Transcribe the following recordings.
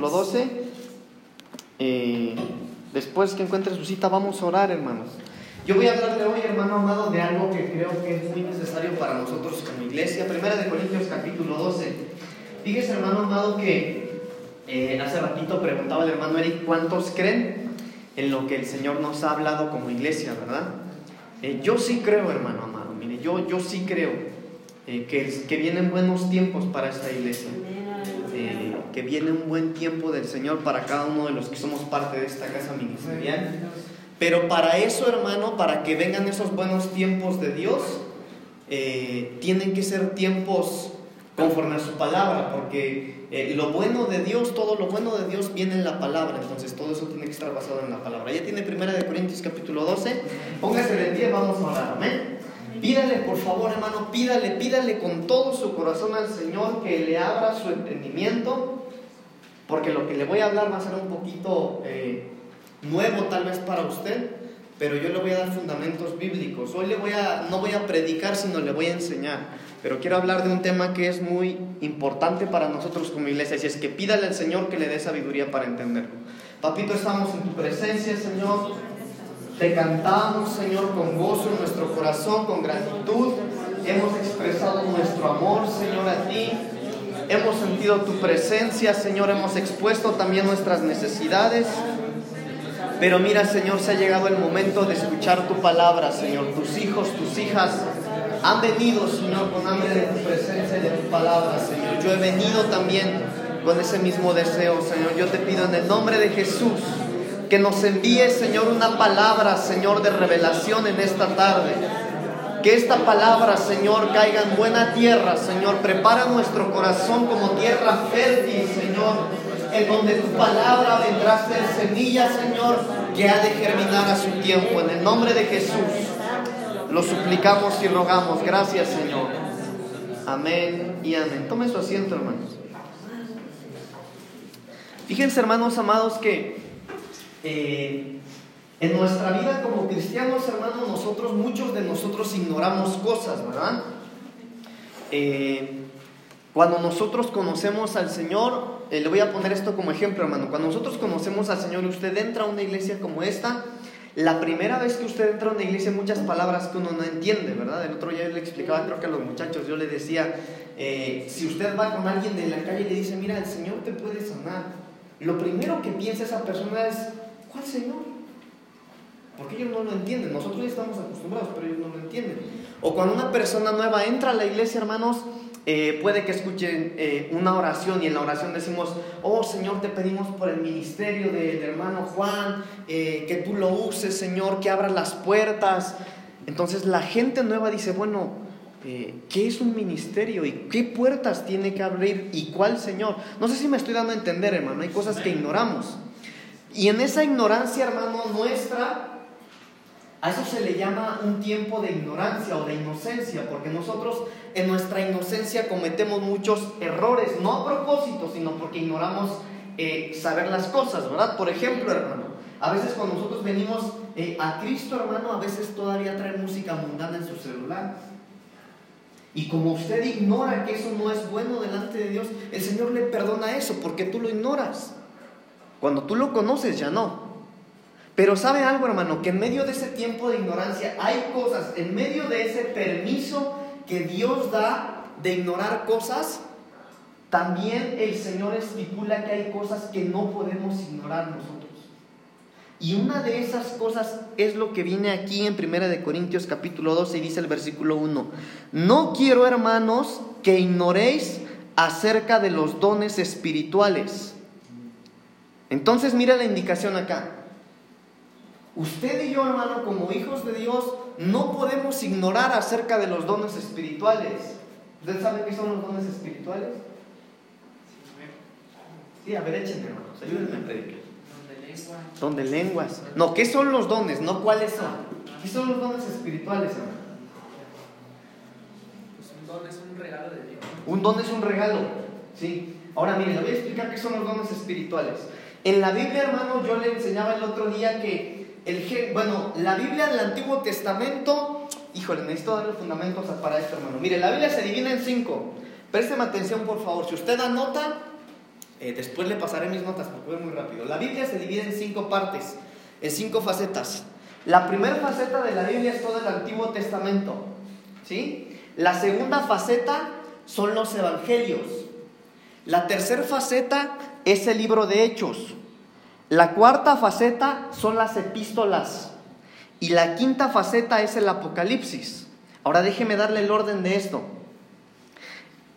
capítulo 12. Eh, después que encuentre su cita, vamos a orar, hermanos. Yo voy a hablarle hoy, hermano amado, de algo que creo que es muy necesario para nosotros como iglesia. Primera de Corintios capítulo 12. Fíjese, hermano amado, que eh, hace ratito preguntaba el hermano Eric cuántos creen en lo que el Señor nos ha hablado como iglesia, ¿verdad? Eh, yo sí creo, hermano amado, mire, yo, yo sí creo eh, que, que vienen buenos tiempos para esta iglesia. Que viene un buen tiempo del Señor para cada uno de los que somos parte de esta casa ministerial. Pero para eso, hermano, para que vengan esos buenos tiempos de Dios, tienen que ser tiempos conforme a su palabra, porque eh, lo bueno de Dios, todo lo bueno de Dios viene en la palabra, entonces todo eso tiene que estar basado en la palabra. Ya tiene primera de Corintios capítulo 12, póngase de pie, vamos a orar, amén. Pídale, por favor, hermano, pídale, pídale con todo su corazón al Señor que le abra su entendimiento, porque lo que le voy a hablar va a ser un poquito eh, nuevo tal vez para usted, pero yo le voy a dar fundamentos bíblicos. Hoy le voy a, no voy a predicar, sino le voy a enseñar. Pero quiero hablar de un tema que es muy importante para nosotros como iglesia, y es que pídale al Señor que le dé sabiduría para entenderlo. Papito, estamos en tu presencia, Señor. Te cantamos, Señor, con gozo en nuestro corazón, con gratitud. Hemos expresado nuestro amor, Señor, a ti. Hemos sentido tu presencia, Señor. Hemos expuesto también nuestras necesidades. Pero mira, Señor, se ha llegado el momento de escuchar tu palabra, Señor. Tus hijos, tus hijas han venido, Señor, con hambre de tu presencia y de tu palabra, Señor. Yo he venido también con ese mismo deseo, Señor. Yo te pido en el nombre de Jesús que nos envíe, Señor, una palabra, Señor, de revelación en esta tarde. Que esta palabra, Señor, caiga en buena tierra, Señor. Prepara nuestro corazón como tierra fértil, Señor, en donde tu palabra vendrá a ser semilla, Señor, que ha de germinar a su tiempo. En el nombre de Jesús. Lo suplicamos y rogamos. Gracias, Señor. Amén y amén. Tome su asiento, hermanos. Fíjense, hermanos amados, que eh, en nuestra vida como cristianos, hermanos, nosotros, muchos de nosotros ignoramos cosas, ¿verdad? Eh, cuando nosotros conocemos al Señor, eh, le voy a poner esto como ejemplo, hermano. Cuando nosotros conocemos al Señor y usted entra a una iglesia como esta, la primera vez que usted entra a una iglesia, muchas palabras que uno no entiende, ¿verdad? El otro día le explicaba, creo que a los muchachos, yo le decía, eh, si usted va con alguien de la calle y le dice, mira, el Señor te puede sanar, lo primero que piensa esa persona es, ¿cuál Señor? Porque ellos no lo entienden, nosotros ya estamos acostumbrados, pero ellos no lo entienden. O cuando una persona nueva entra a la iglesia, hermanos, eh, puede que escuchen eh, una oración y en la oración decimos, oh Señor, te pedimos por el ministerio del hermano Juan, eh, que tú lo uses, Señor, que abras las puertas. Entonces la gente nueva dice, bueno, ¿qué es un ministerio y qué puertas tiene que abrir y cuál Señor? No sé si me estoy dando a entender, hermano, hay cosas que ignoramos. Y en esa ignorancia, hermano, nuestra, a eso se le llama un tiempo de ignorancia o de inocencia, porque nosotros en nuestra inocencia cometemos muchos errores, no a propósito, sino porque ignoramos eh, saber las cosas, ¿verdad? Por ejemplo, hermano, a veces cuando nosotros venimos eh, a Cristo, hermano, a veces todavía trae música mundana en su celular. Y como usted ignora que eso no es bueno delante de Dios, el Señor le perdona eso porque tú lo ignoras. Cuando tú lo conoces ya no. Pero sabe algo, hermano, que en medio de ese tiempo de ignorancia hay cosas, en medio de ese permiso que Dios da de ignorar cosas, también el Señor estipula que hay cosas que no podemos ignorar nosotros. Y una de esas cosas es lo que viene aquí en 1 de Corintios capítulo 12 y dice el versículo 1. No quiero, hermanos, que ignoréis acerca de los dones espirituales. Entonces mira la indicación acá. Usted y yo, hermano, como hijos de Dios, no podemos ignorar acerca de los dones espirituales. ¿Usted sabe qué son los dones espirituales? Sí, a ver, échenme, hermanos, ayúdenme a predicar. Don de lenguas. No, ¿qué son los dones? No, ¿cuáles son? ¿Qué son los dones espirituales, hermano? Pues un don es un regalo de Dios. Un don es un regalo, ¿sí? Ahora, mire, le voy a explicar qué son los dones espirituales. En la Biblia, hermano, yo le enseñaba el otro día que el, bueno, la Biblia del Antiguo Testamento, híjole, necesito darle fundamentos para esto, hermano. Mire, la Biblia se divide en cinco. Présteme atención, por favor. Si usted anota, Eh, después le pasaré mis notas porque voy muy rápido. La Biblia se divide en cinco partes, en cinco facetas. La primera faceta de la Biblia es todo el Antiguo Testamento. ¿sí? La segunda faceta son los evangelios. La tercera faceta es el libro de Hechos. La cuarta faceta son las epístolas. Y la quinta faceta es el Apocalipsis. Ahora déjeme darle el orden de esto.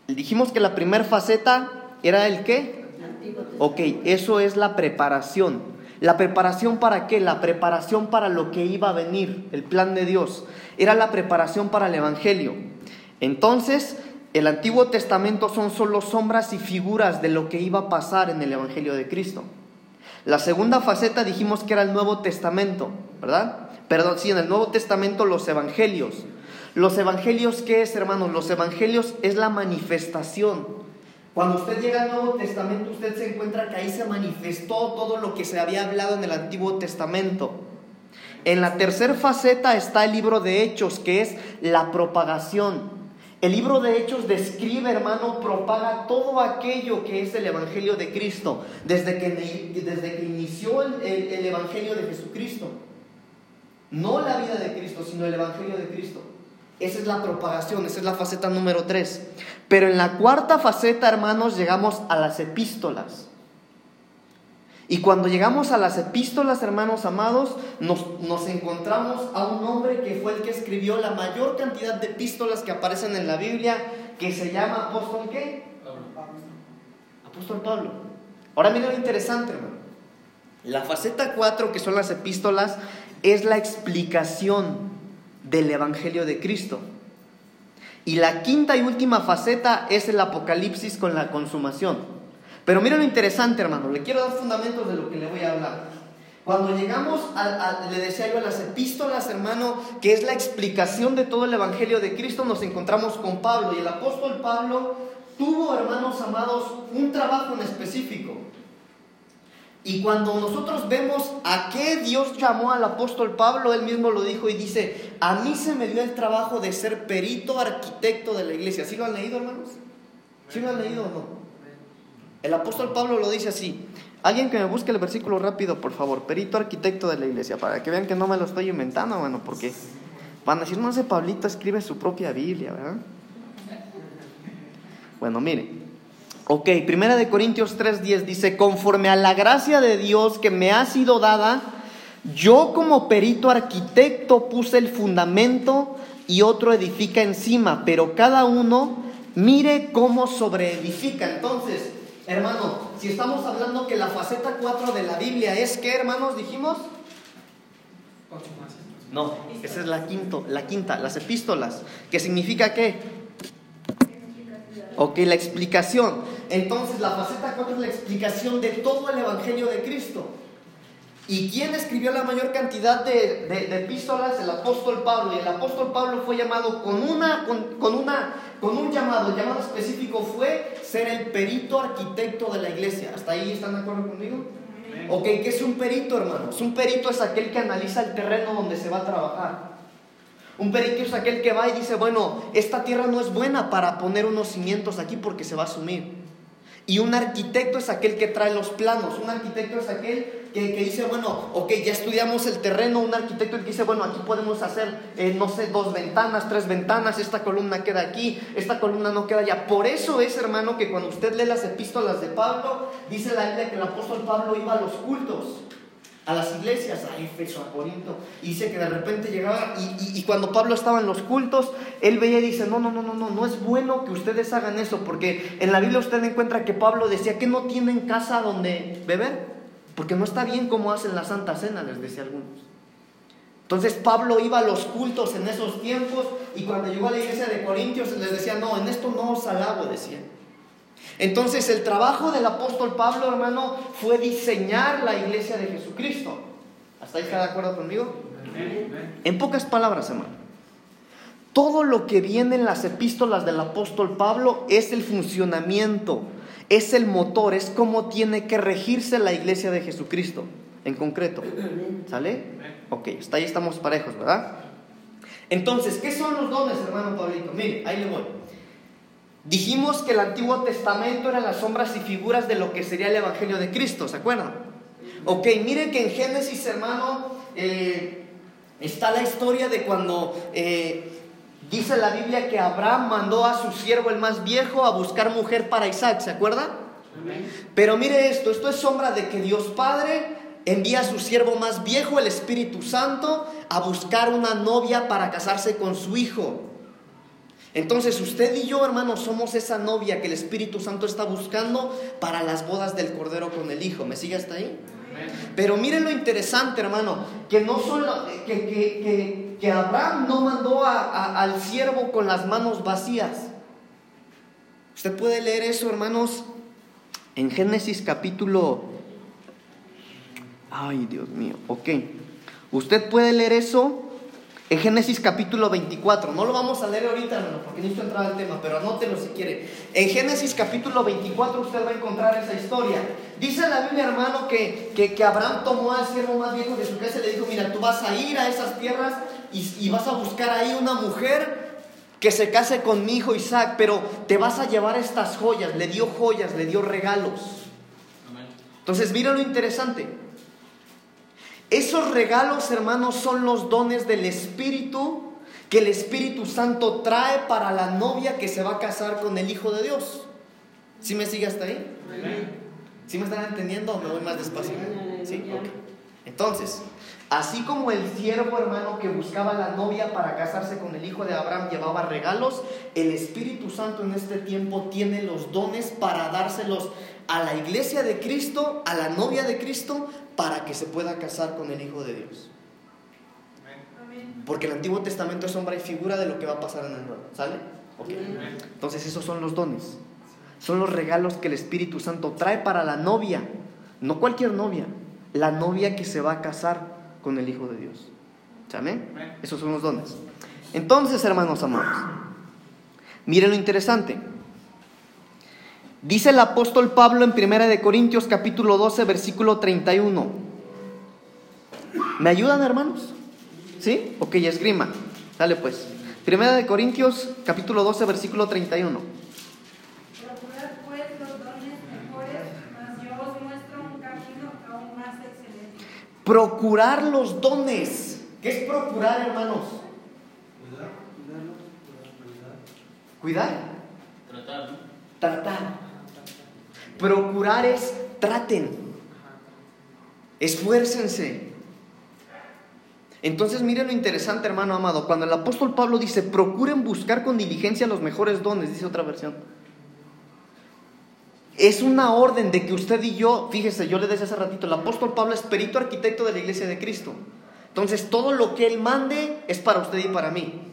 Dijimos que la primera faceta era el qué? Ok, eso es la preparación. ¿La preparación para qué? La preparación para lo que iba a venir, el plan de Dios. Era la preparación para el Evangelio. Entonces, el Antiguo Testamento son solo sombras y figuras de lo que iba a pasar en el Evangelio de Cristo. La segunda faceta dijimos que era el Nuevo Testamento, ¿verdad? Perdón, sí, en el Nuevo Testamento los Evangelios. Los Evangelios, ¿qué es, hermanos? Los Evangelios es la manifestación. Cuando usted llega al Nuevo Testamento, usted se encuentra que ahí se manifestó todo lo que se había hablado en el Antiguo Testamento. En la tercera faceta está el libro de Hechos, que es la propagación. El libro de Hechos describe, hermano, propaga todo aquello que es el Evangelio de Cristo, desde que, desde que inició el, el Evangelio de Jesucristo. No la vida de Cristo, sino el Evangelio de Cristo. Esa es la propagación, esa es la faceta número 3. Pero en la cuarta faceta, hermanos, llegamos a las epístolas. Y cuando llegamos a las epístolas, hermanos amados, nos, encontramos a un hombre que fue el que escribió la mayor cantidad de epístolas que aparecen en la Biblia, que se llama apóstol qué? Apóstol Pablo. Ahora miren lo interesante, hermano. La faceta 4, que son las epístolas, es la explicación del Evangelio de Cristo. Y la quinta y última faceta es el Apocalipsis con la consumación. Pero mira lo interesante, hermano. Le quiero dar fundamentos de lo que le voy a hablar. Cuando llegamos, a, le decía yo, a las epístolas, hermano, que es la explicación de todo el Evangelio de Cristo, nos encontramos con Pablo. Y el apóstol Pablo tuvo, hermanos amados, un trabajo en específico. Y cuando nosotros vemos a qué Dios llamó al apóstol Pablo, él mismo lo dijo y dice, a mí se me dio el trabajo de ser perito arquitecto de la iglesia. ¿Sí lo han leído, hermanos? ¿Sí lo han leído o no? El apóstol Pablo lo dice así. Alguien que me busque el versículo rápido, por favor. Perito arquitecto de la iglesia, para que vean que no me lo estoy inventando, bueno, porque van a decir, no sé, Pablito escribe su propia Biblia, ¿verdad? Bueno, mire. Ok, Primera de Corintios 3:10 dice, conforme a la gracia de Dios que me ha sido dada, yo como perito arquitecto puse el fundamento y otro edifica encima, pero cada uno mire cómo sobreedifica. Entonces, Hermano, si estamos hablando que la faceta 4 de la Biblia es que, hermanos, dijimos. No, esa es la, quinto, la quinta, las epístolas. ¿Qué significa qué? Ok, la explicación. Entonces, la faceta 4 es la explicación de todo el Evangelio de Cristo. ¿Y quién escribió la mayor cantidad de, epístolas? El apóstol Pablo. Y el apóstol Pablo fue llamado con, una, con, una, con un llamado. El llamado específico fue ser el perito arquitecto de la iglesia. ¿Hasta ahí están de acuerdo conmigo? Ok, ¿qué es un perito, hermanos? Un perito es aquel que analiza el terreno donde se va a trabajar. Un perito es aquel que va y dice, bueno, esta tierra no es buena para poner unos cimientos aquí porque se va a sumir. Y un arquitecto es aquel que trae los planos. Un arquitecto es aquel que, dice, bueno, ok, ya estudiamos el terreno, un arquitecto que dice, bueno, aquí podemos hacer, eh, no sé, dos ventanas, tres ventanas, esta columna queda aquí, esta columna no queda allá. Por eso es, hermano, que cuando usted lee las epístolas de Pablo, dice la Biblia que el apóstol Pablo iba a los cultos a las iglesias, a Éfeso, a Corinto, y dice que de repente llegaba, y, y, cuando Pablo estaba en los cultos, él veía y dice, no, no, no, no, no, no es bueno que ustedes hagan eso, porque en la Biblia usted encuentra que Pablo decía que no tienen casa donde beber. Porque no está bien como hacen la Santa Cena, les decía algunos. Entonces Pablo iba a los cultos en esos tiempos y cuando llegó a la iglesia de Corintios les decía, no, en esto no os alabo, decía. Entonces el trabajo del apóstol Pablo, hermano, fue diseñar la iglesia de Jesucristo. ¿Hasta ahí está de acuerdo conmigo? En pocas palabras, hermano. Todo lo que viene en las epístolas del apóstol Pablo es el funcionamiento es el motor, es cómo tiene que regirse la iglesia de Jesucristo en concreto. ¿Sale? Ok, hasta ahí estamos parejos, ¿verdad? Entonces, ¿qué son los dones, hermano Pablito? Mire, ahí le voy. Dijimos que el Antiguo Testamento eran las sombras y figuras de lo que sería el Evangelio de Cristo, ¿se acuerdan? Ok, miren que en Génesis, hermano, eh, está la historia de cuando eh, dice la Biblia que Abraham mandó a su siervo, el más viejo, a buscar mujer para Isaac, ¿se acuerdan? Pero mire esto, esto es sombra de que Dios Padre envía a su siervo más viejo, el Espíritu Santo, a buscar una novia para casarse con su hijo. Entonces usted y yo, hermanos, somos esa novia que el Espíritu Santo está buscando para las bodas del Cordero con el Hijo. ¿Me sigue hasta ahí? Pero miren lo interesante, hermano, que no solo que, que, Abraham no mandó al siervo con las manos vacías. Usted puede leer eso, hermanos, en Génesis capítulo... Ay, Dios mío, ok. Usted puede leer eso en Génesis capítulo 24. No lo vamos a leer ahorita, hermano, porque necesito entrar al tema, pero anótelo si quiere. En Génesis capítulo 24 usted va a encontrar esa historia. Dice la Biblia, hermano, que, que, Abraham tomó al siervo más viejo de su casa y le dijo, mira, tú vas a ir a esas tierras y, y vas a buscar ahí una mujer que se case con mi hijo Isaac, pero te vas a llevar estas joyas. Le dio joyas, le dio regalos. Entonces, mira lo interesante. Esos regalos, hermanos, son los dones del Espíritu que el Espíritu Santo trae para la novia que se va a casar con el Hijo de Dios. ¿Sí me sigue hasta ahí? ¿Sí me están entendiendo o me voy más despacio? Entonces, así como el siervo hermano que buscaba la novia para casarse con el hijo de Abraham llevaba regalos, el Espíritu Santo en este tiempo tiene los dones para dárselos a la iglesia de Cristo, a la novia de Cristo, para que se pueda casar con el Hijo de Dios. Porque el Antiguo Testamento es sombra y figura de lo que va a pasar en el Nuevo. ¿Sale? Entonces esos son los dones. Son los regalos que el Espíritu Santo trae para la novia. No cualquier novia. La novia que se va a casar con el Hijo de Dios. ¿Amén? Esos son los dones. Entonces, hermanos amados, miren lo interesante. Dice el apóstol Pablo en 1 de Corintios capítulo 12 versículo 31. ¿Me ayudan hermanos? ¿Sí? Ok, esgrima. Dale pues. 1 de Corintios capítulo 12 versículo 31. Procurad pues los dones mejores, mas yo os muestro un camino aún más excelente. Procurar los dones. ¿Qué es procurar hermanos? Cuidar. Cuidar. Tratar. Tratar. Procurar es traten, esfuércense. Entonces miren lo interesante, hermano amado, cuando el apóstol Pablo dice, procuren buscar con diligencia los mejores dones, dice otra versión. Es una orden de que usted y yo, fíjese, yo le decía hace ratito, el apóstol Pablo es perito arquitecto de la iglesia de Cristo. Entonces todo lo que él mande es para usted y para mí.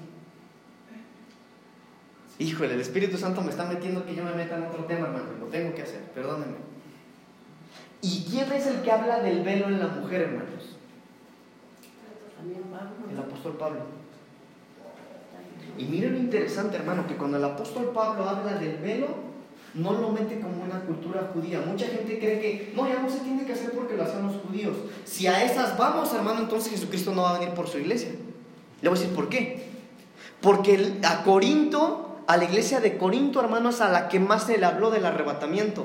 Híjole, el Espíritu Santo me está metiendo que yo me meta en otro tema, hermano. Lo tengo que hacer, perdónenme. ¿Y quién es el que habla del velo en la mujer, hermanos? El apóstol Pablo. Y miren lo interesante, hermano, que cuando el apóstol Pablo habla del velo, no lo mete como una cultura judía. Mucha gente cree que no, ya no se tiene que hacer porque lo hacen los judíos. Si a esas vamos, hermano, entonces Jesucristo no va a venir por su iglesia. Le voy a decir por qué. Porque a Corinto a la iglesia de Corinto, hermanos, a la que más se le habló del arrebatamiento.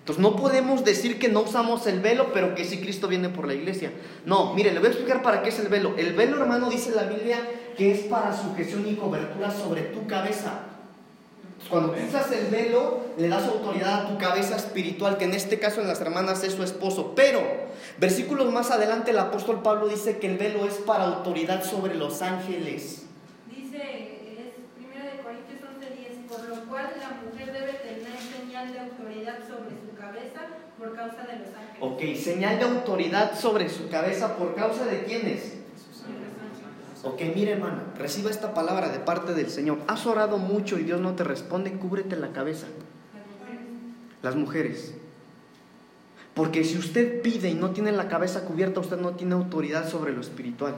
Entonces no podemos decir que no usamos el velo, pero que sí Cristo viene por la iglesia. No, mire, le voy a explicar para qué es el velo. El velo, hermano, dice la Biblia que es para sujeción y cobertura sobre tu cabeza. Cuando usas el velo, le das autoridad a tu cabeza espiritual, que en este caso en las hermanas es su esposo. Pero, versículos más adelante, el apóstol Pablo dice que el velo es para autoridad sobre los ángeles. la mujer debe tener señal de autoridad sobre su cabeza por causa de los ángeles. Ok, señal de autoridad sobre su cabeza por causa de quiénes. Ok, mire hermano, reciba esta palabra de parte del Señor. Has orado mucho y Dios no te responde, cúbrete la cabeza. Las mujeres. Porque si usted pide y no tiene la cabeza cubierta, usted no tiene autoridad sobre lo espiritual.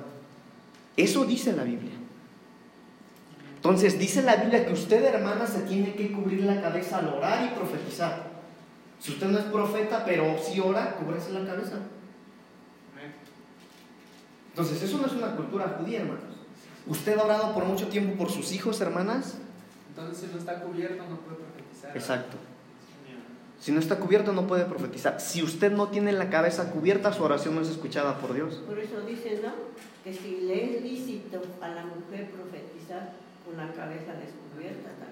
Eso dice la Biblia. Entonces dice la Biblia que usted, hermana, se tiene que cubrir la cabeza al orar y profetizar. Si usted no es profeta, pero sí ora, cúbrese la cabeza. Entonces, eso no es una cultura judía, hermanos. ¿Usted ha orado por mucho tiempo por sus hijos, hermanas? Entonces, si no está cubierto, no puede profetizar. Exacto. Si no está cubierto, no puede profetizar. Si usted no tiene la cabeza cubierta, su oración no es escuchada por Dios. Por eso dice, ¿no? Que si le es lícito a la mujer profetizar con la cabeza descubierta, también.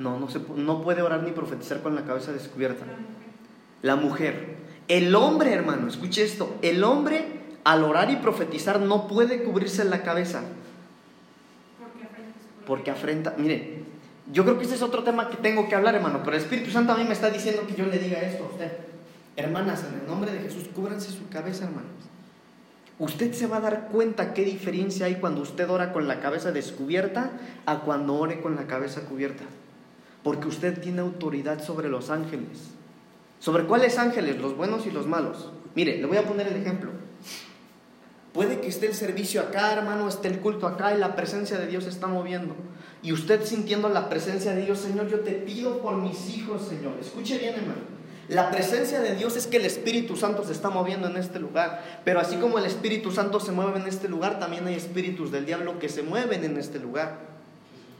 No, no, se, no puede orar ni profetizar con la cabeza descubierta. La mujer. El hombre, hermano, escuche esto. El hombre, al orar y profetizar, no puede cubrirse la cabeza. Porque afrenta. Mire, yo creo que ese es otro tema que tengo que hablar, hermano. Pero el Espíritu Santo a mí me está diciendo que yo le diga esto a usted. Hermanas, en el nombre de Jesús, cúbranse su cabeza, hermanos. Usted se va a dar cuenta qué diferencia hay cuando usted ora con la cabeza descubierta a cuando ore con la cabeza cubierta. Porque usted tiene autoridad sobre los ángeles. ¿Sobre cuáles ángeles? Los buenos y los malos. Mire, le voy a poner el ejemplo. Puede que esté el servicio acá, hermano, esté el culto acá y la presencia de Dios se está moviendo. Y usted sintiendo la presencia de Dios, Señor, yo te pido por mis hijos, Señor. Escuche bien, hermano. La presencia de Dios es que el Espíritu Santo se está moviendo en este lugar. Pero así como el Espíritu Santo se mueve en este lugar, también hay espíritus del diablo que se mueven en este lugar.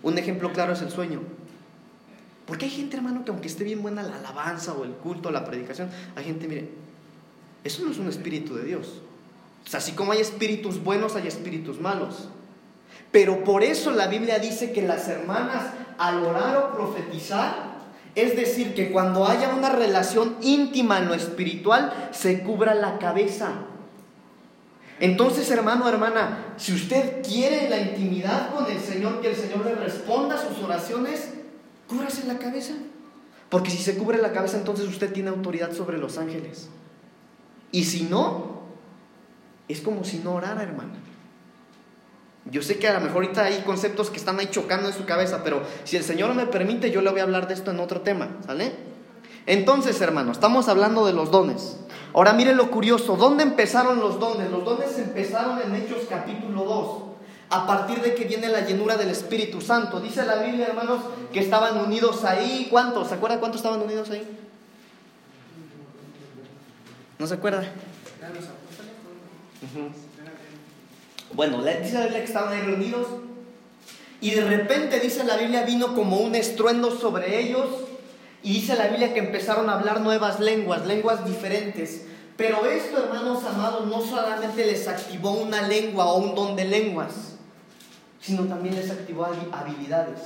Un ejemplo claro es el sueño. Porque hay gente, hermano, que aunque esté bien buena la alabanza o el culto, la predicación, hay gente, mire, eso no es un espíritu de Dios. O sea, así como hay espíritus buenos, hay espíritus malos. Pero por eso la Biblia dice que las hermanas al orar o profetizar, es decir, que cuando haya una relación íntima en lo espiritual, se cubra la cabeza. Entonces, hermano, hermana, si usted quiere la intimidad con el Señor, que el Señor le responda a sus oraciones, cúbrase la cabeza. Porque si se cubre la cabeza, entonces usted tiene autoridad sobre los ángeles. Y si no, es como si no orara, hermana. Yo sé que a lo mejor ahorita hay conceptos que están ahí chocando en su cabeza, pero si el Señor me permite, yo le voy a hablar de esto en otro tema, ¿sale? Entonces, hermano, estamos hablando de los dones. Ahora mire lo curioso, ¿dónde empezaron los dones? Los dones empezaron en Hechos capítulo 2, a partir de que viene la llenura del Espíritu Santo. Dice la Biblia, hermanos, que estaban unidos ahí. ¿Cuántos? ¿Se acuerdan cuántos estaban unidos ahí? ¿No se acuerda? Bueno, dice la Biblia que estaban ahí reunidos y de repente dice la Biblia vino como un estruendo sobre ellos y dice la Biblia que empezaron a hablar nuevas lenguas, lenguas diferentes. Pero esto, hermanos amados, no solamente les activó una lengua o un don de lenguas, sino también les activó habi- habilidades.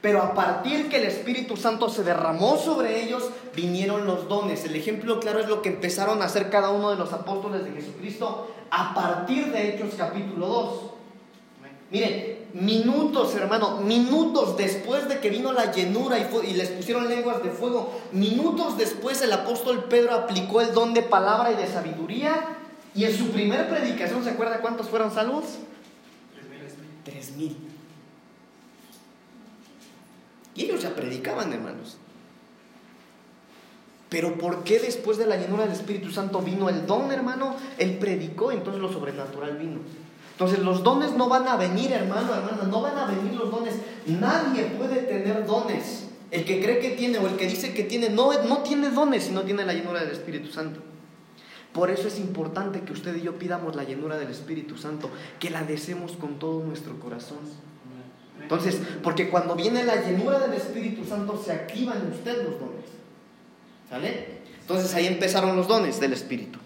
Pero a partir que el Espíritu Santo se derramó sobre ellos, vinieron los dones. El ejemplo claro es lo que empezaron a hacer cada uno de los apóstoles de Jesucristo a partir de Hechos capítulo 2. Mire, minutos, hermano, minutos después de que vino la llenura y les pusieron lenguas de fuego, minutos después el apóstol Pedro aplicó el don de palabra y de sabiduría y en su primer predicación, ¿se acuerda cuántos fueron salvos? Tres mil. Y ellos ya predicaban, hermanos. Pero ¿por qué después de la llenura del Espíritu Santo vino el don, hermano? Él predicó, entonces lo sobrenatural vino. Entonces los dones no van a venir, hermano, hermana, no van a venir los dones. Nadie puede tener dones. El que cree que tiene o el que dice que tiene, no, no tiene dones si no tiene la llenura del Espíritu Santo. Por eso es importante que usted y yo pidamos la llenura del Espíritu Santo, que la deseemos con todo nuestro corazón. Entonces, porque cuando viene la llenura del Espíritu Santo, se activan en usted los dones. ¿Sale? Entonces ahí empezaron los dones del Espíritu.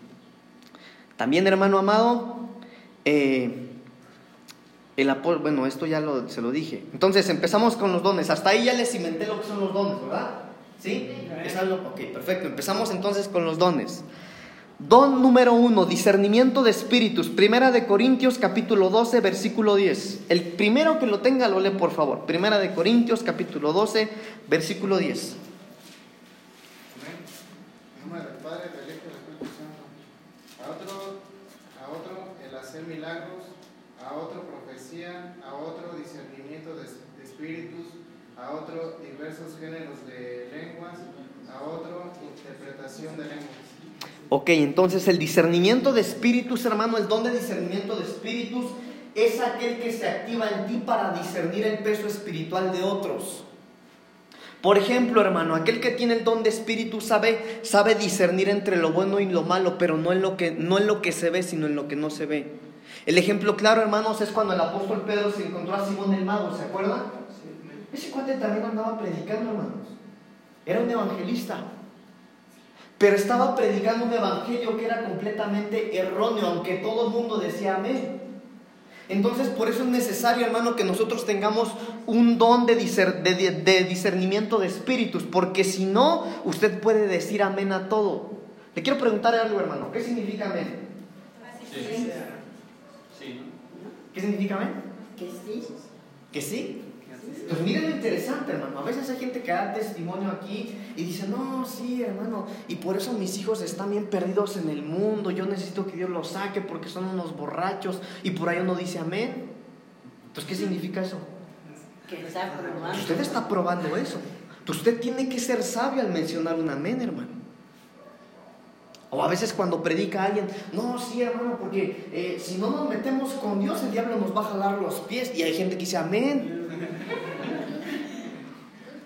También, hermano amado, eh, el apó- bueno, esto ya lo- se lo dije. Entonces empezamos con los dones. Hasta ahí ya les cimenté lo que son los dones, ¿verdad? ¿Sí? ¿Es algo? Ok, perfecto. Empezamos entonces con los dones. Don número uno, discernimiento de espíritus. Primera de Corintios capítulo 12, versículo 10. El primero que lo tenga lo lee por favor. Primera de Corintios capítulo 12, versículo 10. Amén. En nombre del Padre, del Hijo y del Espíritu Santo. A otro, a otro el hacer milagros, a otro profecía, a otro discernimiento de, de espíritus, a otro diversos géneros de lenguas, a otro interpretación de lenguas. Ok, entonces el discernimiento de espíritus, hermano, el don de discernimiento de espíritus es aquel que se activa en ti para discernir el peso espiritual de otros. Por ejemplo, hermano, aquel que tiene el don de espíritu sabe, sabe discernir entre lo bueno y lo malo, pero no en lo que no en lo que se ve, sino en lo que no se ve. El ejemplo claro, hermanos, es cuando el apóstol Pedro se encontró a Simón el mago, ¿se acuerdan? Ese cuate también andaba predicando, hermanos. Era un evangelista. Pero estaba predicando un evangelio que era completamente erróneo, aunque todo el mundo decía amén. Entonces, por eso es necesario, hermano, que nosotros tengamos un don de, de, discernimiento de espíritus, porque si no, usted puede decir amén a todo. Le quiero preguntar algo, hermano. ¿Qué significa amén? Sí. ¿Qué significa amén? Que sí. ¿Que sí? Pues miren lo interesante, hermano. A veces hay gente que da testimonio aquí y dice, no, sí, hermano, y por eso mis hijos están bien perdidos en el mundo. Yo necesito que Dios los saque porque son unos borrachos. Y por ahí uno dice amén. Entonces, ¿qué significa eso? Que está probando. Usted está probando eso. Usted tiene que ser sabio al mencionar un amén, hermano. O a veces cuando predica a alguien, no, sí, hermano, porque eh, si no nos metemos con Dios, el diablo nos va a jalar los pies. Y hay gente que dice amén.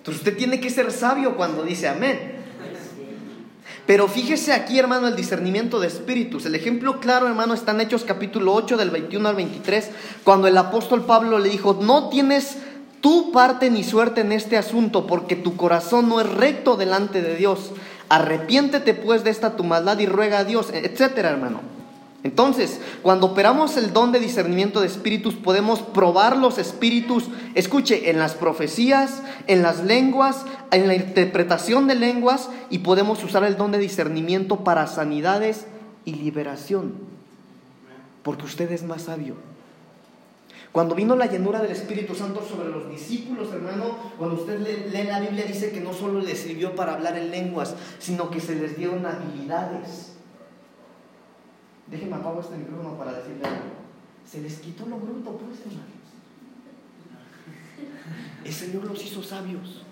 Entonces usted tiene que ser sabio cuando dice amén. Pero fíjese aquí, hermano, el discernimiento de espíritus. El ejemplo claro, hermano, está en Hechos capítulo 8 del 21 al 23, cuando el apóstol Pablo le dijo, no tienes tu parte ni suerte en este asunto, porque tu corazón no es recto delante de Dios. Arrepiéntete pues de esta tu maldad y ruega a Dios, etcétera, hermano. Entonces, cuando operamos el don de discernimiento de espíritus, podemos probar los espíritus, escuche, en las profecías, en las lenguas, en la interpretación de lenguas, y podemos usar el don de discernimiento para sanidades y liberación, porque usted es más sabio. Cuando vino la llenura del Espíritu Santo sobre los discípulos, hermano, cuando usted lee, la Biblia dice que no solo les sirvió para hablar en lenguas, sino que se les dieron habilidades. Déjenme apago este micrófono para decirle algo. Se les quitó lo bruto, pues, hermanos. El Señor los hizo sabios.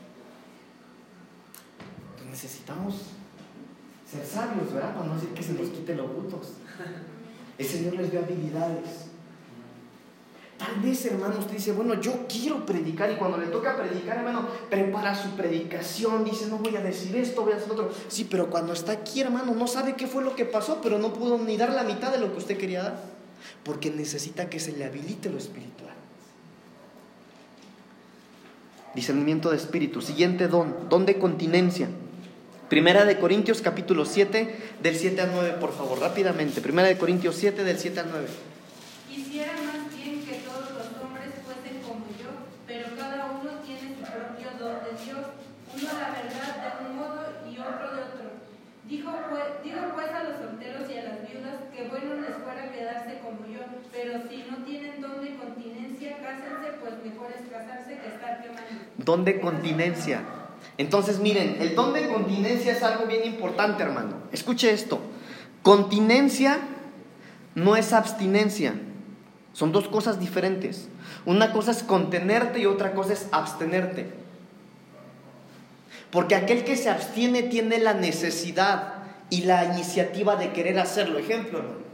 Entonces necesitamos ser sabios, ¿verdad? Para no decir que se nos quite lo brutos. El Señor les dio habilidades. Tal vez, hermano, usted dice, bueno, yo quiero predicar y cuando le toca predicar, hermano, prepara su predicación, dice, no voy a decir esto, voy a hacer otro. Sí, pero cuando está aquí, hermano, no sabe qué fue lo que pasó, pero no pudo ni dar la mitad de lo que usted quería dar, porque necesita que se le habilite lo espiritual. Discernimiento de espíritu. Siguiente don, don de continencia. Primera de Corintios capítulo 7, del 7 al 9, por favor, rápidamente. Primera de Corintios 7, del 7 al 9. Quisiera más bien que todos los hombres fuesen como yo, pero cada uno tiene su propio don de Dios, uno la verdad de un modo y otro de otro. Dijo pues, digo pues a los solteros y a las viudas que bueno les fuera quedarse como yo, pero si no tienen don de continencia, cásense, pues mejor es casarse que estar quemando. Don de continencia. Entonces, miren, el don de continencia es algo bien importante, hermano. Escuche esto. Continencia no es abstinencia. Son dos cosas diferentes. Una cosa es contenerte y otra cosa es abstenerte. Porque aquel que se abstiene tiene la necesidad y la iniciativa de querer hacerlo. Ejemplo, hermano.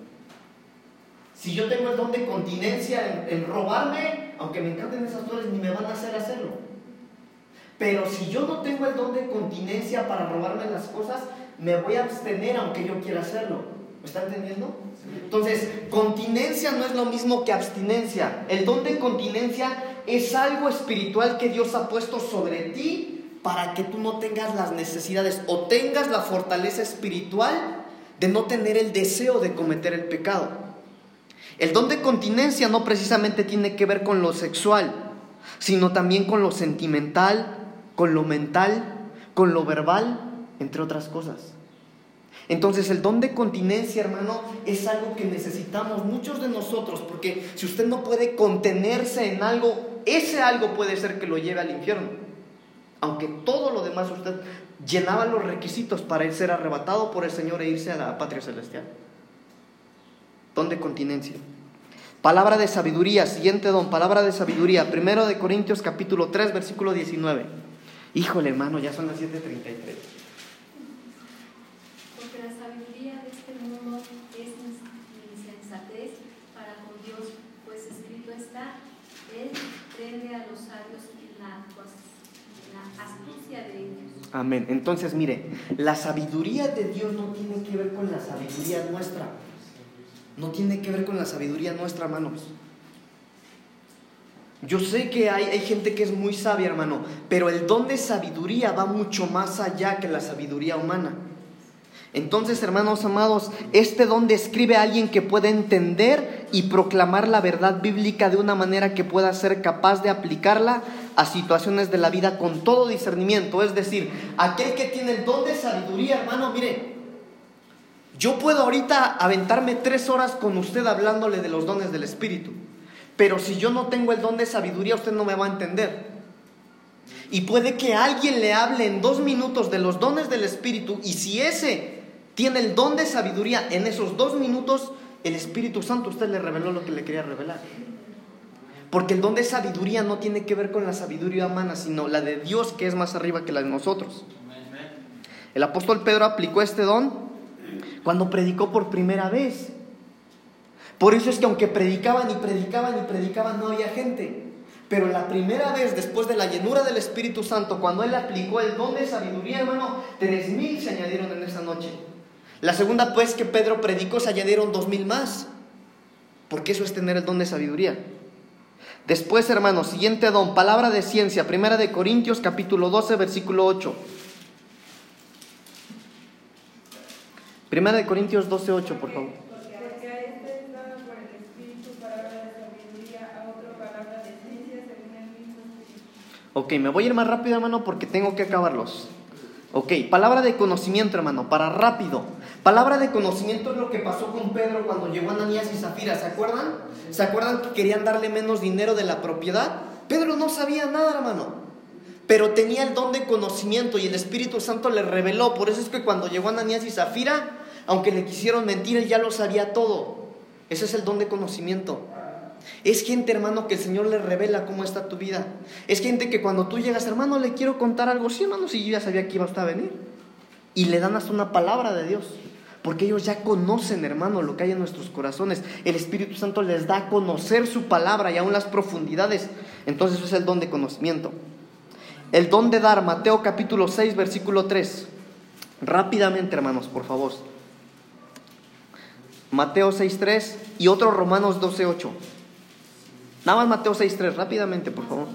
Si yo tengo el don de continencia en, en robarme, aunque me encanten esas flores, ni me van a hacer hacerlo. Pero si yo no tengo el don de continencia para robarme las cosas, me voy a abstener aunque yo quiera hacerlo. ¿Me está entendiendo? Entonces, continencia no es lo mismo que abstinencia. El don de continencia es algo espiritual que Dios ha puesto sobre ti para que tú no tengas las necesidades o tengas la fortaleza espiritual de no tener el deseo de cometer el pecado. El don de continencia no precisamente tiene que ver con lo sexual, sino también con lo sentimental, con lo mental, con lo verbal, entre otras cosas. Entonces el don de continencia, hermano, es algo que necesitamos muchos de nosotros, porque si usted no puede contenerse en algo, ese algo puede ser que lo lleve al infierno. Aunque todo lo demás usted llenaba los requisitos para ser arrebatado por el Señor e irse a la patria celestial. Don de continencia. Palabra de sabiduría, siguiente don, palabra de sabiduría, primero de Corintios capítulo 3, versículo 19. Híjole, hermano, ya son las 7:33. Porque la sabiduría de este mundo es insensatez para con Dios, pues escrito está, Él prende a los sabios en la, la astucia de ellos. Amén. Entonces, mire, la sabiduría de Dios no tiene que ver con la sabiduría nuestra. No tiene que ver con la sabiduría nuestra, hermanos. Yo sé que hay, hay, gente que es muy sabia, hermano, pero el don de sabiduría va mucho más allá que la sabiduría humana. Entonces, hermanos amados, este don describe a alguien que puede entender y proclamar la verdad bíblica de una manera que pueda ser capaz de aplicarla a situaciones de la vida con todo discernimiento. Es decir, aquel que tiene el don de sabiduría, hermano, mire, yo puedo ahorita aventarme tres horas con usted hablándole de los dones del Espíritu, pero si yo no tengo el don de sabiduría, usted no me va a entender. Y puede que alguien le hable en dos minutos de los dones del Espíritu y si ese tiene el don de sabiduría en esos dos minutos, el Espíritu Santo usted le reveló lo que le quería revelar. Porque el don de sabiduría no tiene que ver con la sabiduría humana, sino la de Dios que es más arriba que la de nosotros. El apóstol Pedro aplicó este don cuando predicó por primera vez. Por eso es que aunque predicaban y predicaban y predicaban, no había gente. Pero la primera vez después de la llenura del Espíritu Santo, cuando él aplicó el don de sabiduría, hermano, tres mil se añadieron en esa noche. La segunda, pues, que Pedro predicó, se añadieron dos mil más. Porque eso es tener el don de sabiduría. Después, hermanos, siguiente don, palabra de ciencia, primera de Corintios capítulo 12, versículo 8. Primera de Corintios 12, 8, por favor. Porque a este es dado por el Espíritu palabra de sabiduría, a otro palabra de ciencia según el mismo Espíritu. Ok, me voy a ir más rápido, hermano, porque tengo que acabarlos. Ok, palabra de conocimiento, hermano, para rápido. Palabra de conocimiento es lo que pasó con Pedro cuando llegó Ananías y Zafira, ¿se acuerdan? ¿Se acuerdan que querían darle menos dinero de la propiedad? Pedro no sabía nada, hermano. Pero tenía el don de conocimiento y el Espíritu Santo le reveló. Por eso es que cuando llegó Ananías y Zafira, aunque le quisieron mentir, él ya lo sabía todo. Ese es el don de conocimiento. Es gente, hermano, que el Señor le revela cómo está tu vida. Es gente que cuando tú llegas, hermano, le quiero contar algo. Sí, hermano, si yo ya sabía que iba a venir. Y le dan hasta una palabra de Dios. Porque ellos ya conocen, hermano, lo que hay en nuestros corazones. El Espíritu Santo les da a conocer su palabra y aún las profundidades. Entonces eso es el don de conocimiento. El don de dar, Mateo capítulo 6, versículo 3. Rápidamente, hermanos, por favor. Mateo 6, 3 y otro Romanos 12, 8. Nada más Mateo 6, 3, rápidamente, por favor.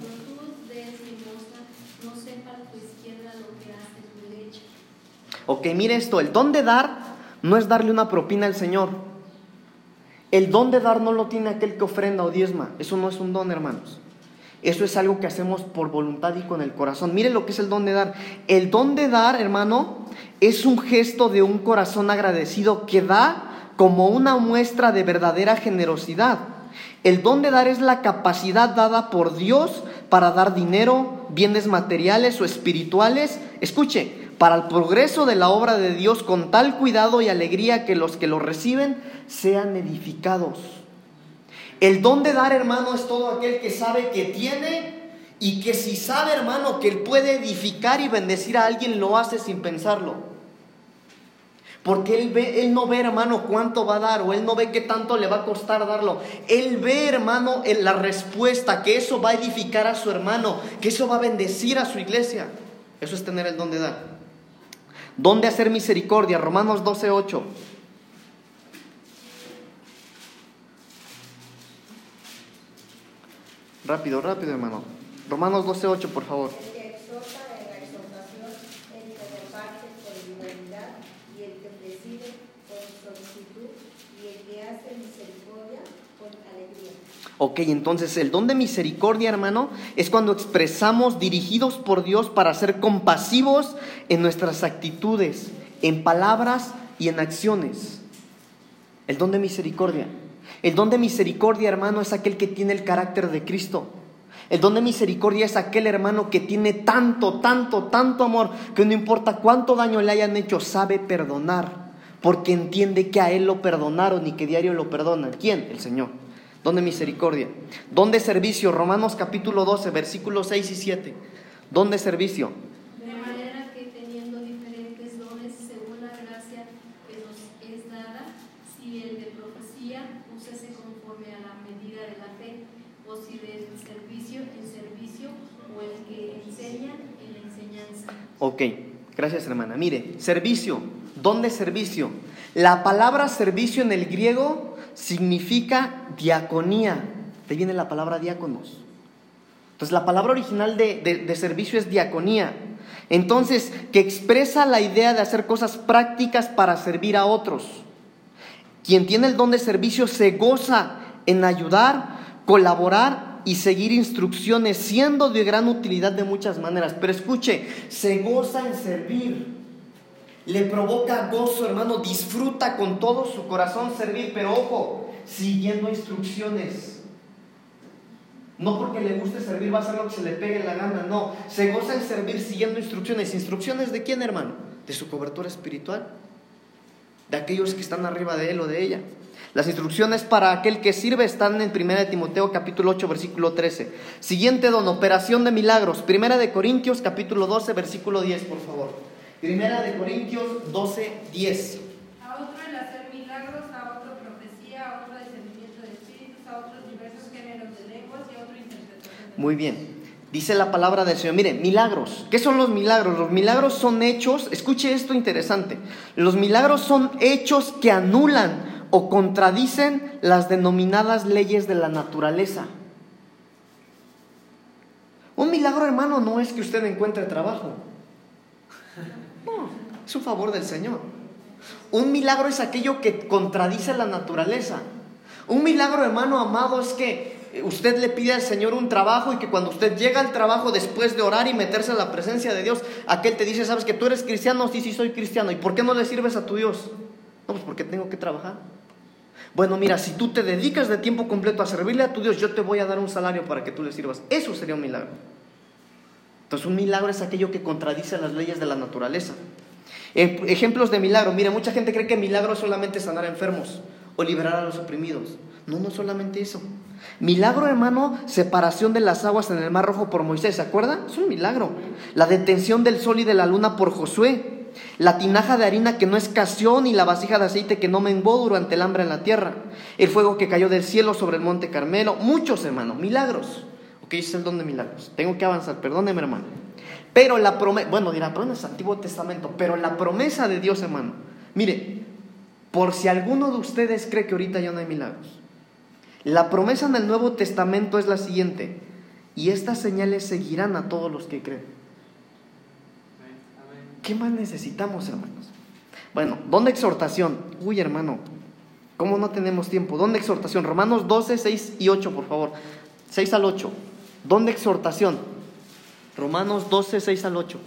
Ok, mire esto, el don de dar no es darle una propina al Señor. El don de dar no lo tiene aquel que ofrenda o diezma. Eso no es un don, hermanos. Eso es algo que hacemos por voluntad y con el corazón. Mire lo que es el don de dar. El don de dar, hermano, es un gesto de un corazón agradecido que da como una muestra de verdadera generosidad. El don de dar es la capacidad dada por Dios para dar dinero, bienes materiales o espirituales. Escuche, para el progreso de la obra de Dios con tal cuidado y alegría que los que lo reciben sean edificados. El don de dar, hermano, es todo aquel que sabe que tiene y que si sabe, hermano, que él puede edificar y bendecir a alguien, lo hace sin pensarlo. Porque él, ve, él no ve, hermano, cuánto va a dar o él no ve qué tanto le va a costar darlo. Él ve, hermano, en la respuesta, que eso va a edificar a su hermano, que eso va a bendecir a su iglesia. Eso es tener el don de dar. Don de hacer misericordia, Romanos 12, 8. Rápido, rápido, hermano. Romanos 12, 8, por favor. El que exhorta en la exhortación, el que reparte por liberalidad, y el que preside por solicitud, y el que hace misericordia con alegría. Ok, entonces el don de misericordia, hermano, es cuando expresamos dirigidos por Dios para ser compasivos en nuestras actitudes, en palabras y en acciones. El don de misericordia. El don de misericordia, hermano, es aquel que tiene el carácter de Cristo. El don de misericordia es aquel hermano que tiene tanto, tanto, tanto amor que no importa cuánto daño le hayan hecho, sabe perdonar, porque entiende que a él lo perdonaron y que diario lo perdonan. ¿Quién? El Señor. Don de misericordia. Don de servicio, Romanos capítulo 12, versículos 6 y 7. Don de servicio. De manera que teniendo diferentes dones según la gracia que nos es dada, si el de profecía, úsese conforme a la medida de la fe, o si del servicio en servicio, o el que enseña en la enseñanza. Ok, gracias hermana. Mire, servicio, don de servicio. La palabra servicio en el griego significa diaconía. Ahí viene la palabra diáconos. Entonces la palabra original de, de- de servicio es diaconía. Entonces, que expresa la idea de hacer cosas prácticas para servir a otros. Quien tiene el don de servicio se goza en ayudar, colaborar y seguir instrucciones, siendo de gran utilidad de muchas maneras. Pero escuche, se goza en servir. Le provoca gozo, hermano, disfruta con todo su corazón servir, pero ojo, siguiendo instrucciones. No porque le guste servir va a hacer lo que se le pegue la gana, no. Se goza en servir siguiendo instrucciones. ¿Instrucciones de quién, hermano? De su cobertura espiritual. De aquellos que están arriba de él o de ella. Las instrucciones para aquel que sirve están en 1 de Timoteo capítulo 8 versículo 13. Siguiente don, operación de milagros. Primera de Corintios capítulo 12 versículo 10, por favor. Primera de Corintios 12, 10. A otro el hacer milagros, a otro profecía, a otro discernimiento de espíritus, a otros diversos géneros de lenguas y a otro interpretación Muy bien. Dice la palabra del Señor. Mire, milagros. ¿Qué son los milagros? Los milagros son hechos, escuche esto interesante. Los milagros son hechos que anulan o contradicen las denominadas leyes de la naturaleza. Un milagro, hermano, no es que usted encuentre trabajo. No, es un favor del Señor. Un milagro es aquello que contradice la naturaleza. Un milagro, hermano amado, es que usted le pide al Señor un trabajo y que cuando usted llega al trabajo después de orar y meterse en la presencia de Dios, aquel te dice, ¿sabes que tú eres cristiano? Sí, sí, soy cristiano. ¿Y por qué no le sirves a tu Dios? No, pues porque tengo que trabajar. Bueno, mira, si tú te dedicas de tiempo completo a servirle a tu Dios, yo te voy a dar un salario para que tú le sirvas. Eso sería un milagro. Entonces, un milagro es aquello que contradice las leyes de la naturaleza. Eh, Ejemplos de milagro. Mira, mucha gente cree que milagro es solamente sanar a enfermos o liberar a los oprimidos. No, no solamente eso. Milagro, hermano, separación de las aguas en el Mar Rojo por Moisés, ¿se acuerdan? Es un milagro. La detención del sol y de la luna por Josué. La tinaja de harina que no escaseó ni la vasija de aceite que no menguó durante el hambre en la tierra. El fuego que cayó del cielo sobre el monte Carmelo. Muchos, hermano, milagros. Ok, es el don de milagros. Tengo que avanzar, perdóneme, hermano. Pero la promesa, bueno, dirá, pero es Antiguo Testamento, pero la promesa de Dios, hermano. Mire, por si alguno de ustedes cree que ahorita ya no hay milagros. La promesa en el Nuevo Testamento es la siguiente. Y estas señales seguirán a todos los que creen. ¿Qué más necesitamos, hermanos? Bueno, don de exhortación. Uy, hermano, ¿cómo no tenemos tiempo? Don de exhortación. Romanos 12, 6 y 8, por favor. 6 al 8. Don de exhortación. Romanos 12, 6 al 8.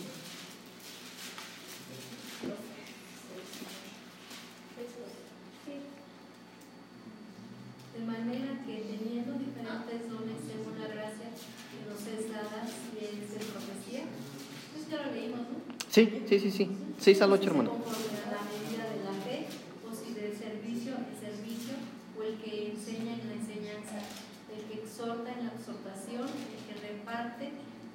De manera que teniendo diferentes dones según la gracia que nos es dada, si es de profecía, pues ya lo leímos, ¿no? Sí, sí, sí, sí. 6 al 8, hermano. Conforme a la medida de la fe, o si del servicio, el servicio, o el que enseña en la enseñanza, el que exhorta en la exhortación, el que reparte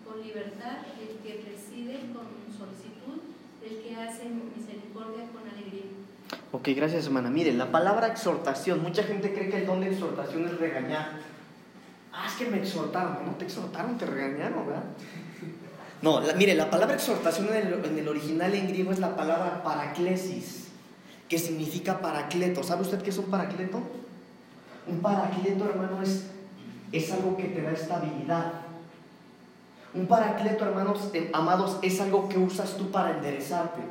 con libertad, el que preside con solicitud, el que hace misericordia con alegría. Ok, gracias. Mire, la palabra exhortación, mucha gente cree que el don de exhortación es regañar. Ah, es que me exhortaron. No te exhortaron, te regañaron, ¿verdad? No, la- mire, la palabra exhortación en el, en el original en griego es la palabra paraclesis, que significa paracleto. ¿Sabe usted qué es un paracleto? Un paracleto, hermano, es, es algo que te da estabilidad. Un paracleto, hermanos, eh, amados, es algo que usas tú para enderezarte.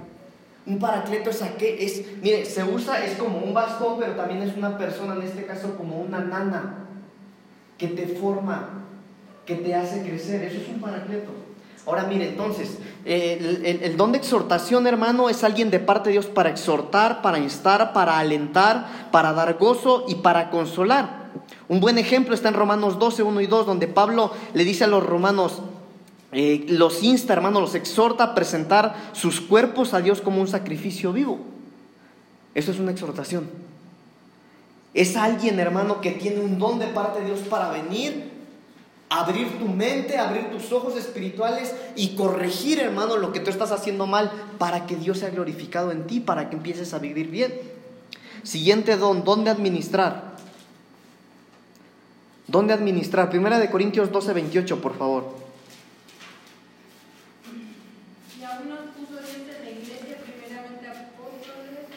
Un paracleto es aquel, es, mire, se usa, es como un bastón, pero también es una persona, en este caso como una nana, que te forma, que te hace crecer. Eso es un paracleto. Ahora mire, entonces, eh, el, don de exhortación, hermano, es alguien de parte de Dios para exhortar, para instar, para alentar, para dar gozo y para consolar. Un buen ejemplo está en Romanos 12, 1 y 2, donde Pablo le dice a los romanos, eh, los insta, hermano, los exhorta a presentar sus cuerpos a Dios como un sacrificio vivo. Eso es una exhortación. Es alguien, hermano, que tiene un don de parte de Dios para venir, abrir tu mente, abrir tus ojos espirituales y corregir, hermano, lo que tú estás haciendo mal para que Dios sea glorificado en ti, para que empieces a vivir bien. Siguiente don, don de administrar. Don de administrar. Primera de Corintios 12, 28, por favor. Y aún nos puso Dios en la iglesia, primeramente apóstoles,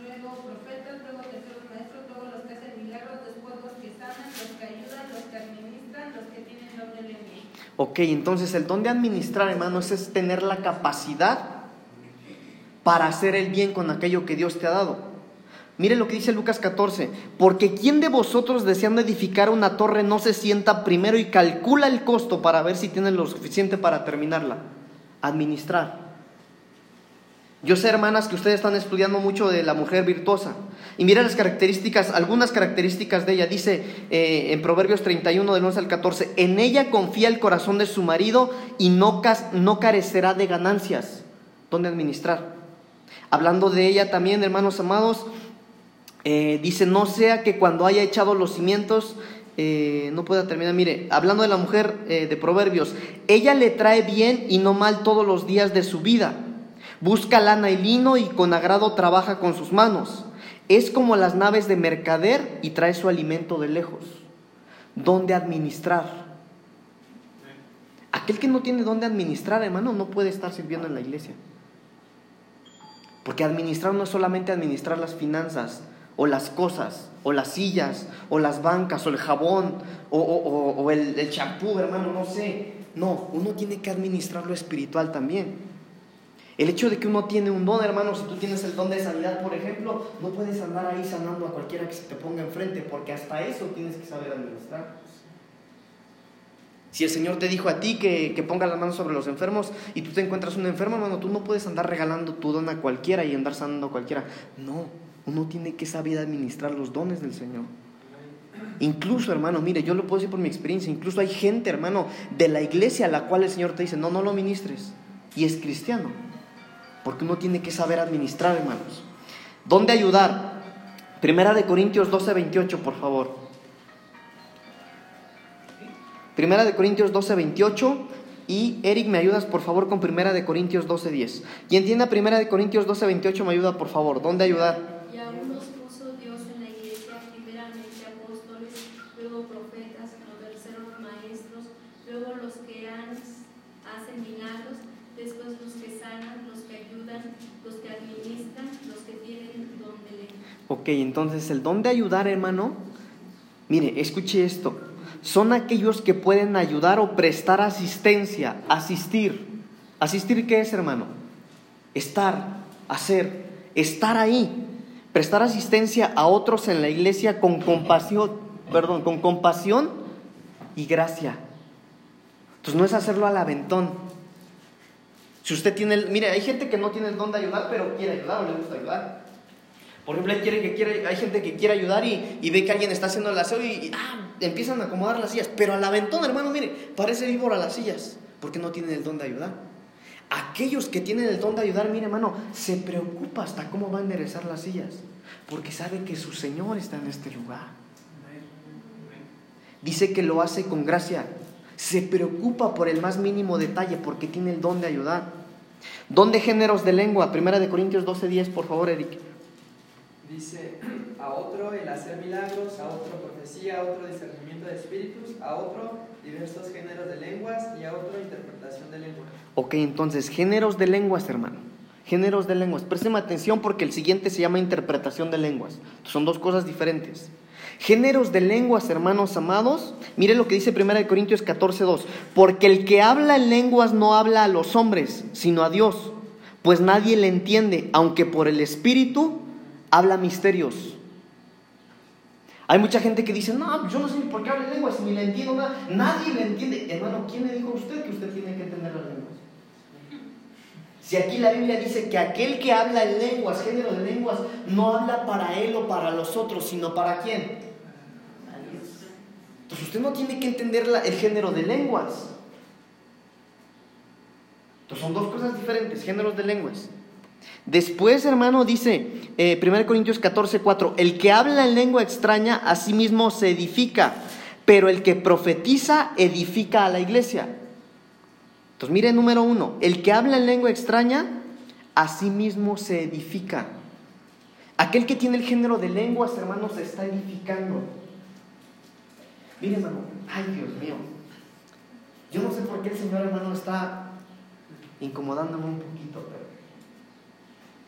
luego profetas, luego terceros maestros, luego los que hacen milagros, después los que sanan, los que ayudan, los que administran, los que tienen don de lenguas. Ok, entonces el don de administrar, hermanos, es tener la capacidad para hacer el bien con aquello que Dios te ha dado. Mire lo que dice Lucas 14, porque ¿quién de vosotros deseando edificar una torre no se sienta primero y calcula el costo para ver si tiene lo suficiente para terminarla? Administrar. Yo sé, hermanas, que ustedes están estudiando mucho de la mujer virtuosa. Y mira las características, algunas características de ella. Dice eh, en Proverbios 31, del 11 al 14, en ella confía el corazón de su marido y no, no carecerá de ganancias. ¿Dónde administrar? Hablando de ella también, hermanos amados, eh, dice, no sea que cuando haya echado los cimientos, eh, no pueda terminar. Mire, hablando de la mujer de Proverbios, ella le trae bien y no mal todos los días de su vida. Busca lana y lino y con agrado trabaja con sus manos. Es como las naves de mercader y trae su alimento de lejos. ¿Dónde administrar? Aquel que no tiene dónde administrar, hermano, no puede estar sirviendo en la iglesia. Porque administrar no es solamente administrar las finanzas, o las cosas, o las sillas, o las bancas, o el jabón, o, el champú, hermano, no sé. No, uno tiene que administrar lo espiritual también. El hecho de que uno tiene un don, hermano, si tú tienes el don de sanidad, por ejemplo, no puedes andar ahí sanando a cualquiera que se te ponga enfrente, porque hasta eso tienes que saber administrar. Si el Señor te dijo a ti que, que ponga las manos sobre los enfermos y tú te encuentras un enfermo, hermano, tú no puedes andar regalando tu don a cualquiera y andar sanando a cualquiera. No, uno tiene que saber administrar los dones del Señor. Incluso, hermano, mire, yo lo puedo decir por mi experiencia, incluso hay gente, hermano, de la iglesia a la cual el Señor te dice, no, no lo ministres. Y es cristiano. Porque uno tiene que saber administrar, hermanos. ¿Dónde ayudar? Primera de Corintios 12, 28, por favor. Primera de Corintios 12, 28. Y Eric, ¿me ayudas por favor con Primera de Corintios 12, 10? Quien entienda Primera de Corintios 12, 28, me ayuda por favor. ¿Dónde ayudar? Ok, entonces el don de ayudar, hermano, mire, escuche esto. Son aquellos que pueden ayudar o prestar asistencia, asistir. ¿Asistir qué es, hermano? Estar, hacer, estar ahí. Prestar asistencia a otros en la iglesia con compasión, perdón, con compasión y gracia. Entonces no es hacerlo al aventón. Si usted tiene, el, mire, hay gente que no tiene el don de ayudar, pero quiere ayudar o le gusta ayudar. Por ejemplo, quiere que quiere, hay gente que quiere ayudar y, ve que alguien está haciendo el aseo y, ah, empiezan a acomodar las sillas. Pero al aventón, hermano, mire, parece víbora las sillas, porque no tienen el don de ayudar. Aquellos que tienen el don de ayudar, mire, hermano, se preocupa hasta cómo va a enderezar las sillas, porque sabe que su Señor está en este lugar. Dice que lo hace con gracia. Se preocupa por el más mínimo detalle porque tiene el don de ayudar. Don de géneros de lengua, primera de Corintios 12:10, por favor, Eric. Dice, a otro el hacer milagros, a otro profecía, a otro discernimiento de espíritus, a otro diversos géneros de lenguas y a otro interpretación de lenguas. Ok, entonces, géneros de lenguas, hermano. Géneros de lenguas. Presten atención porque el siguiente se llama interpretación de lenguas. Son dos cosas diferentes. Géneros de lenguas, hermanos amados. Mire lo que dice 1 Corintios 14, 2. Porque el que habla en lenguas no habla a los hombres, sino a Dios. Pues nadie le entiende, aunque por el Espíritu habla misterios. Hay mucha gente que dice, no, yo no sé por qué habla lenguas, ni le entiendo nada. Nadie le entiende. Hermano, ¿quién le dijo a usted que usted tiene que entender las lenguas? Si aquí la Biblia dice que aquel que habla en lenguas, género de lenguas, no habla para él o para los otros, sino para quién. Entonces usted no tiene que entender el género de lenguas. Entonces son dos cosas diferentes, géneros de lenguas. Después, hermano, dice 1 eh, Corintios 14, 4, el que habla en lengua extraña a sí mismo se edifica, pero el que profetiza edifica a la iglesia. Entonces, mire número uno, el que habla en lengua extraña a sí mismo se edifica. Aquel que tiene el género de lenguas, hermano, se está edificando. Mire, hermano, ay Dios mío, yo no sé por qué el Señor, hermano, está incomodándome un poquito,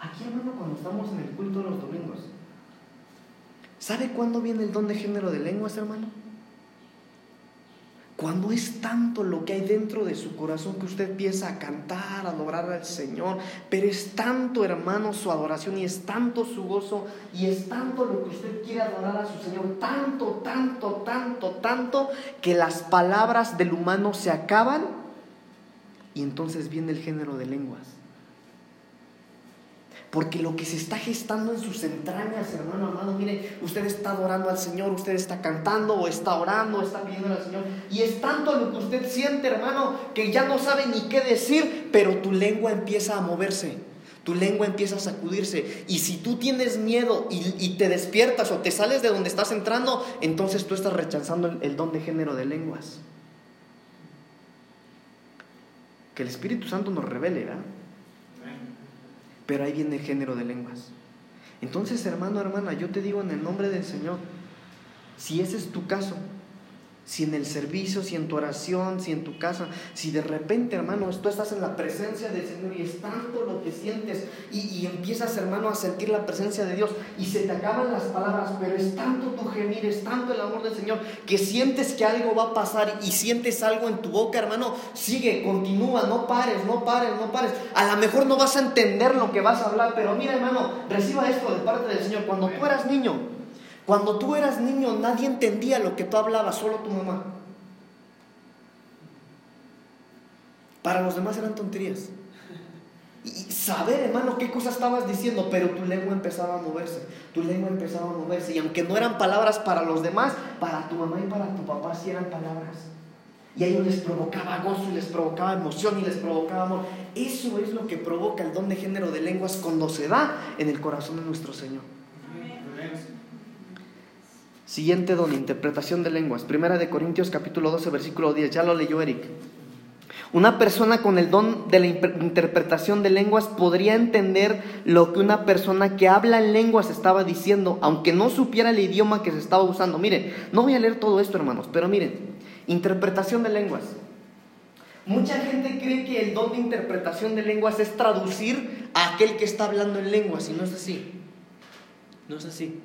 Aquí, hermano, cuando estamos en el culto los domingos, ¿sabe cuándo viene el don de género de lenguas, hermano? Cuando es tanto lo que hay dentro de su corazón que usted empieza a cantar, a adorar al Señor, pero es tanto, hermano, su adoración y es tanto su gozo y es tanto lo que usted quiere adorar a su Señor, tanto, tanto, tanto, tanto, que las palabras del humano se acaban y entonces viene el género de lenguas. Porque lo que se está gestando en sus entrañas, hermano amado, mire, usted está adorando al Señor, usted está cantando o está orando, está pidiendo al Señor. Y es tanto lo que usted siente, hermano, que ya no sabe ni qué decir, pero tu lengua empieza a moverse. Tu lengua empieza a sacudirse. Y si tú tienes miedo y, te despiertas o te sales de donde estás entrando, entonces tú estás rechazando el, el don de género de lenguas. Que el Espíritu Santo nos revele, ¿verdad? Pero ahí viene el género de lenguas. Entonces, hermano, hermana, yo te digo en el nombre del Señor, si ese es tu caso, si en el servicio, si en tu oración, si en tu casa, si de repente, hermano, tú estás en la presencia del Señor y es tanto lo que sientes y, empiezas, hermano, a sentir la presencia de Dios y se te acaban las palabras, pero es tanto tu gemir, es tanto el amor del Señor que sientes que algo va a pasar y sientes algo en tu boca, hermano, sigue, continúa, no pares, no pares, no pares. A lo mejor no vas a entender lo que vas a hablar, pero mira, hermano, reciba esto de parte del Señor. Cuando tú eras niño, cuando tú eras niño nadie entendía lo que tú hablabas, solo tu mamá. Para los demás eran tonterías. Y saber, hermano, qué cosa estabas diciendo, pero tu lengua empezaba a moverse, tu lengua empezaba a moverse. Y aunque no eran palabras para los demás, para tu mamá y para tu papá sí eran palabras. Y a ellos les provocaba gozo y les provocaba emoción y les provocaba amor. Eso es lo que provoca el don de género de lenguas cuando se da en el corazón de nuestro Señor. Siguiente don, interpretación de lenguas. Primera de Corintios capítulo 12, versículo 10. Ya lo leyó Eric. Una persona con el don de la interpretación de lenguas podría entender lo que una persona que habla en lenguas estaba diciendo, aunque no supiera el idioma que se estaba usando. Miren, no voy a leer todo esto, hermanos, pero miren, interpretación de lenguas. Mucha gente cree que el don de interpretación de lenguas es traducir a aquel que está hablando en lenguas, y no es así. No es así.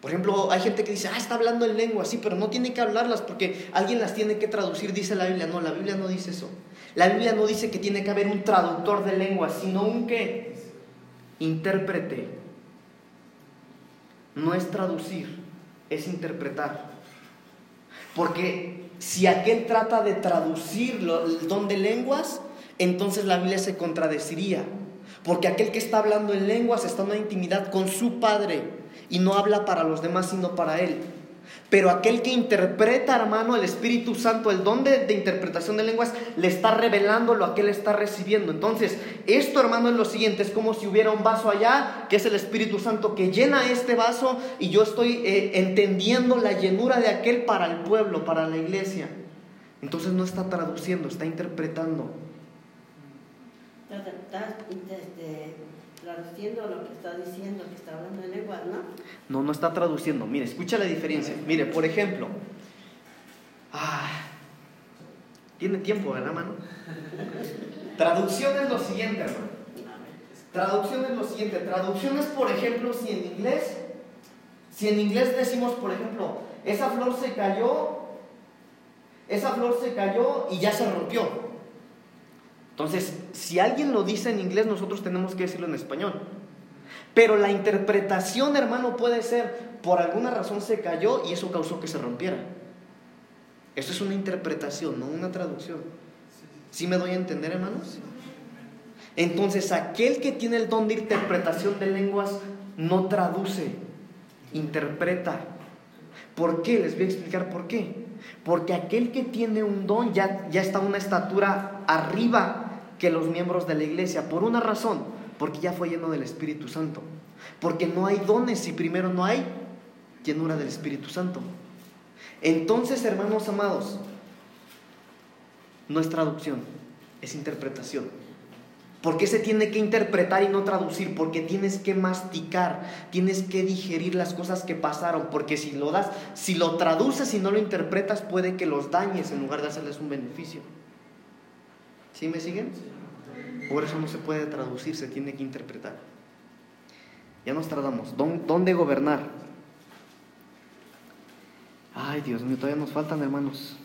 Por ejemplo, hay gente que dice, ah, está hablando en lengua, sí, pero no tiene que hablarlas porque alguien las tiene que traducir, dice la Biblia. No, la Biblia no dice eso. La Biblia no dice que tiene que haber un traductor de lengua, sino un qué? Intérprete. No es traducir, es interpretar. Porque si aquel trata de traducir el don de lenguas, entonces la Biblia se contradeciría. Porque aquel que está hablando en lenguas está en una intimidad con su Padre y no habla para los demás, sino para Él. Pero aquel que interpreta, hermano, el Espíritu Santo, el don de, interpretación de lenguas, le está revelando lo que él está recibiendo. Entonces, esto, hermano, es lo siguiente: es como si hubiera un vaso allá, que es el Espíritu Santo, que llena este vaso y yo estoy eh, entendiendo la llenura de aquel para el pueblo, para la iglesia. Entonces, no está traduciendo, está interpretando. Traduciendo lo que está diciendo, que está hablando en lengua, ¿no? No, no está traduciendo. Mire, escucha la diferencia. Mire, por ejemplo, ah, tiene tiempo, ¿verdad, mano? Traducción es lo siguiente, hermano. Traducción es lo siguiente. Traducción es, por ejemplo, si en inglés, si en inglés decimos, por ejemplo, esa flor se cayó, esa flor se cayó y ya se rompió. Entonces, si alguien lo dice en inglés, nosotros tenemos que decirlo en español. Pero la interpretación, hermano, puede ser, por alguna razón se cayó y eso causó que se rompiera. Eso es una interpretación, no una traducción. ¿Sí me doy a entender, hermanos? Entonces, aquel que tiene el don de interpretación de lenguas no traduce, interpreta. ¿Por qué? Les voy a explicar por qué. Porque aquel que tiene un don ya, ya está una estatura arriba que los miembros de la iglesia, por una razón, porque ya fue lleno del Espíritu Santo. Porque no hay dones si primero no hay llenura del Espíritu Santo. Entonces, hermanos amados, no es traducción, es interpretación. ¿Por qué se tiene que interpretar y no traducir? Porque tienes que masticar, tienes que digerir las cosas que pasaron, porque si lo das, si lo traduces y no lo interpretas, puede que los dañes en lugar de hacerles un beneficio. ¿Sí me siguen? Por eso no se puede traducir, se tiene que interpretar. Ya nos tratamos. ¿Dónde gobernar? Ay, Dios mío, todavía nos faltan hermanos.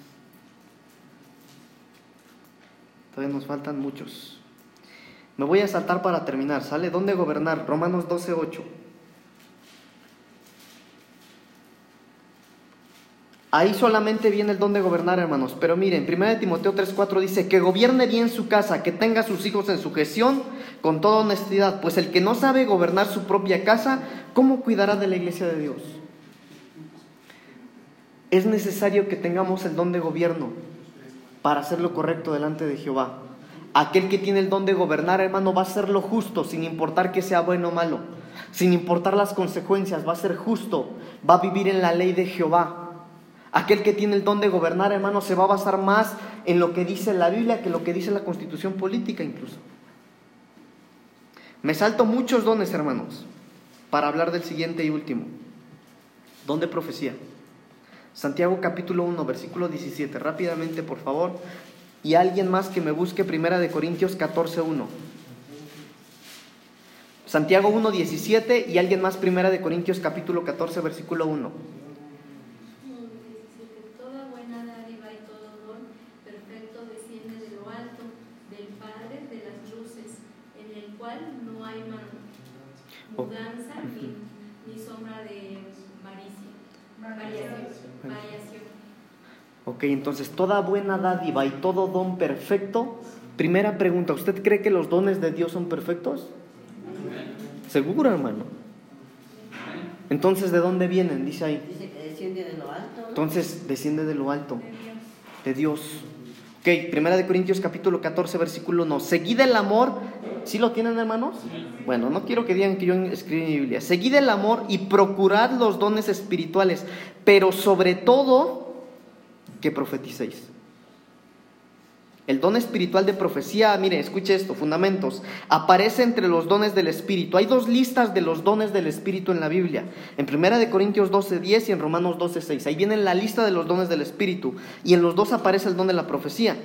Todavía nos faltan muchos. Me voy a saltar para terminar. ¿Sale? ¿Dónde gobernar? Romanos 12, 8. Ahí solamente viene el don de gobernar, hermanos. Pero miren, 1 Timoteo 3:4 dice que gobierne bien su casa, que tenga a sus hijos en su gestión con toda honestidad, pues el que no sabe gobernar su propia casa, ¿cómo cuidará de la iglesia de Dios? Es necesario que tengamos el don de gobierno para hacer lo correcto delante de Jehová. Aquel que tiene el don de gobernar, hermano, va a hacer lo justo, sin importar que sea bueno o malo, sin importar las consecuencias, va a ser justo, va a vivir en la ley de Jehová. Aquel que tiene el don de gobernar, hermano, se va a basar más en lo que dice la Biblia que lo que dice la constitución política incluso. Me salto muchos dones, hermanos, para hablar del siguiente y último. Don de profecía. Santiago capítulo 1, versículo 17. Rápidamente, por favor. Y alguien más que me busque Primera de Corintios 14, 1. Santiago 1, 17 y alguien más Primera de Corintios capítulo 14, versículo 1. Toda buena dádiva y todo don perfecto desciende de lo alto, del Padre de las luces, en el cual no hay man- Oh. mudanza ni, ni sombra de varicia, variación. variación. Ok, entonces toda buena dádiva y todo don perfecto. Primera pregunta, ¿usted cree que los dones de Dios son perfectos? Seguro, hermano. Entonces, ¿de dónde vienen? Dice ahí. Dice que desciende de lo alto. Entonces, desciende de lo alto, de Dios. Ok, Primera de Corintios capítulo 14, versículo 1. Seguid el amor. ¿Sí lo tienen, hermanos? Bueno, no quiero que digan que yo escribí mi Biblia. Seguid el amor y procurad los dones espirituales, pero sobre todo que profeticéis. El don espiritual de profecía, mire, escuche esto, fundamentos, aparece entre los dones del Espíritu. Hay dos listas de los dones del Espíritu en la Biblia. En 1 de Corintios 12:10 y en Romanos 12:6. Ahí viene la lista de los dones del Espíritu y en los dos aparece el don de la profecía.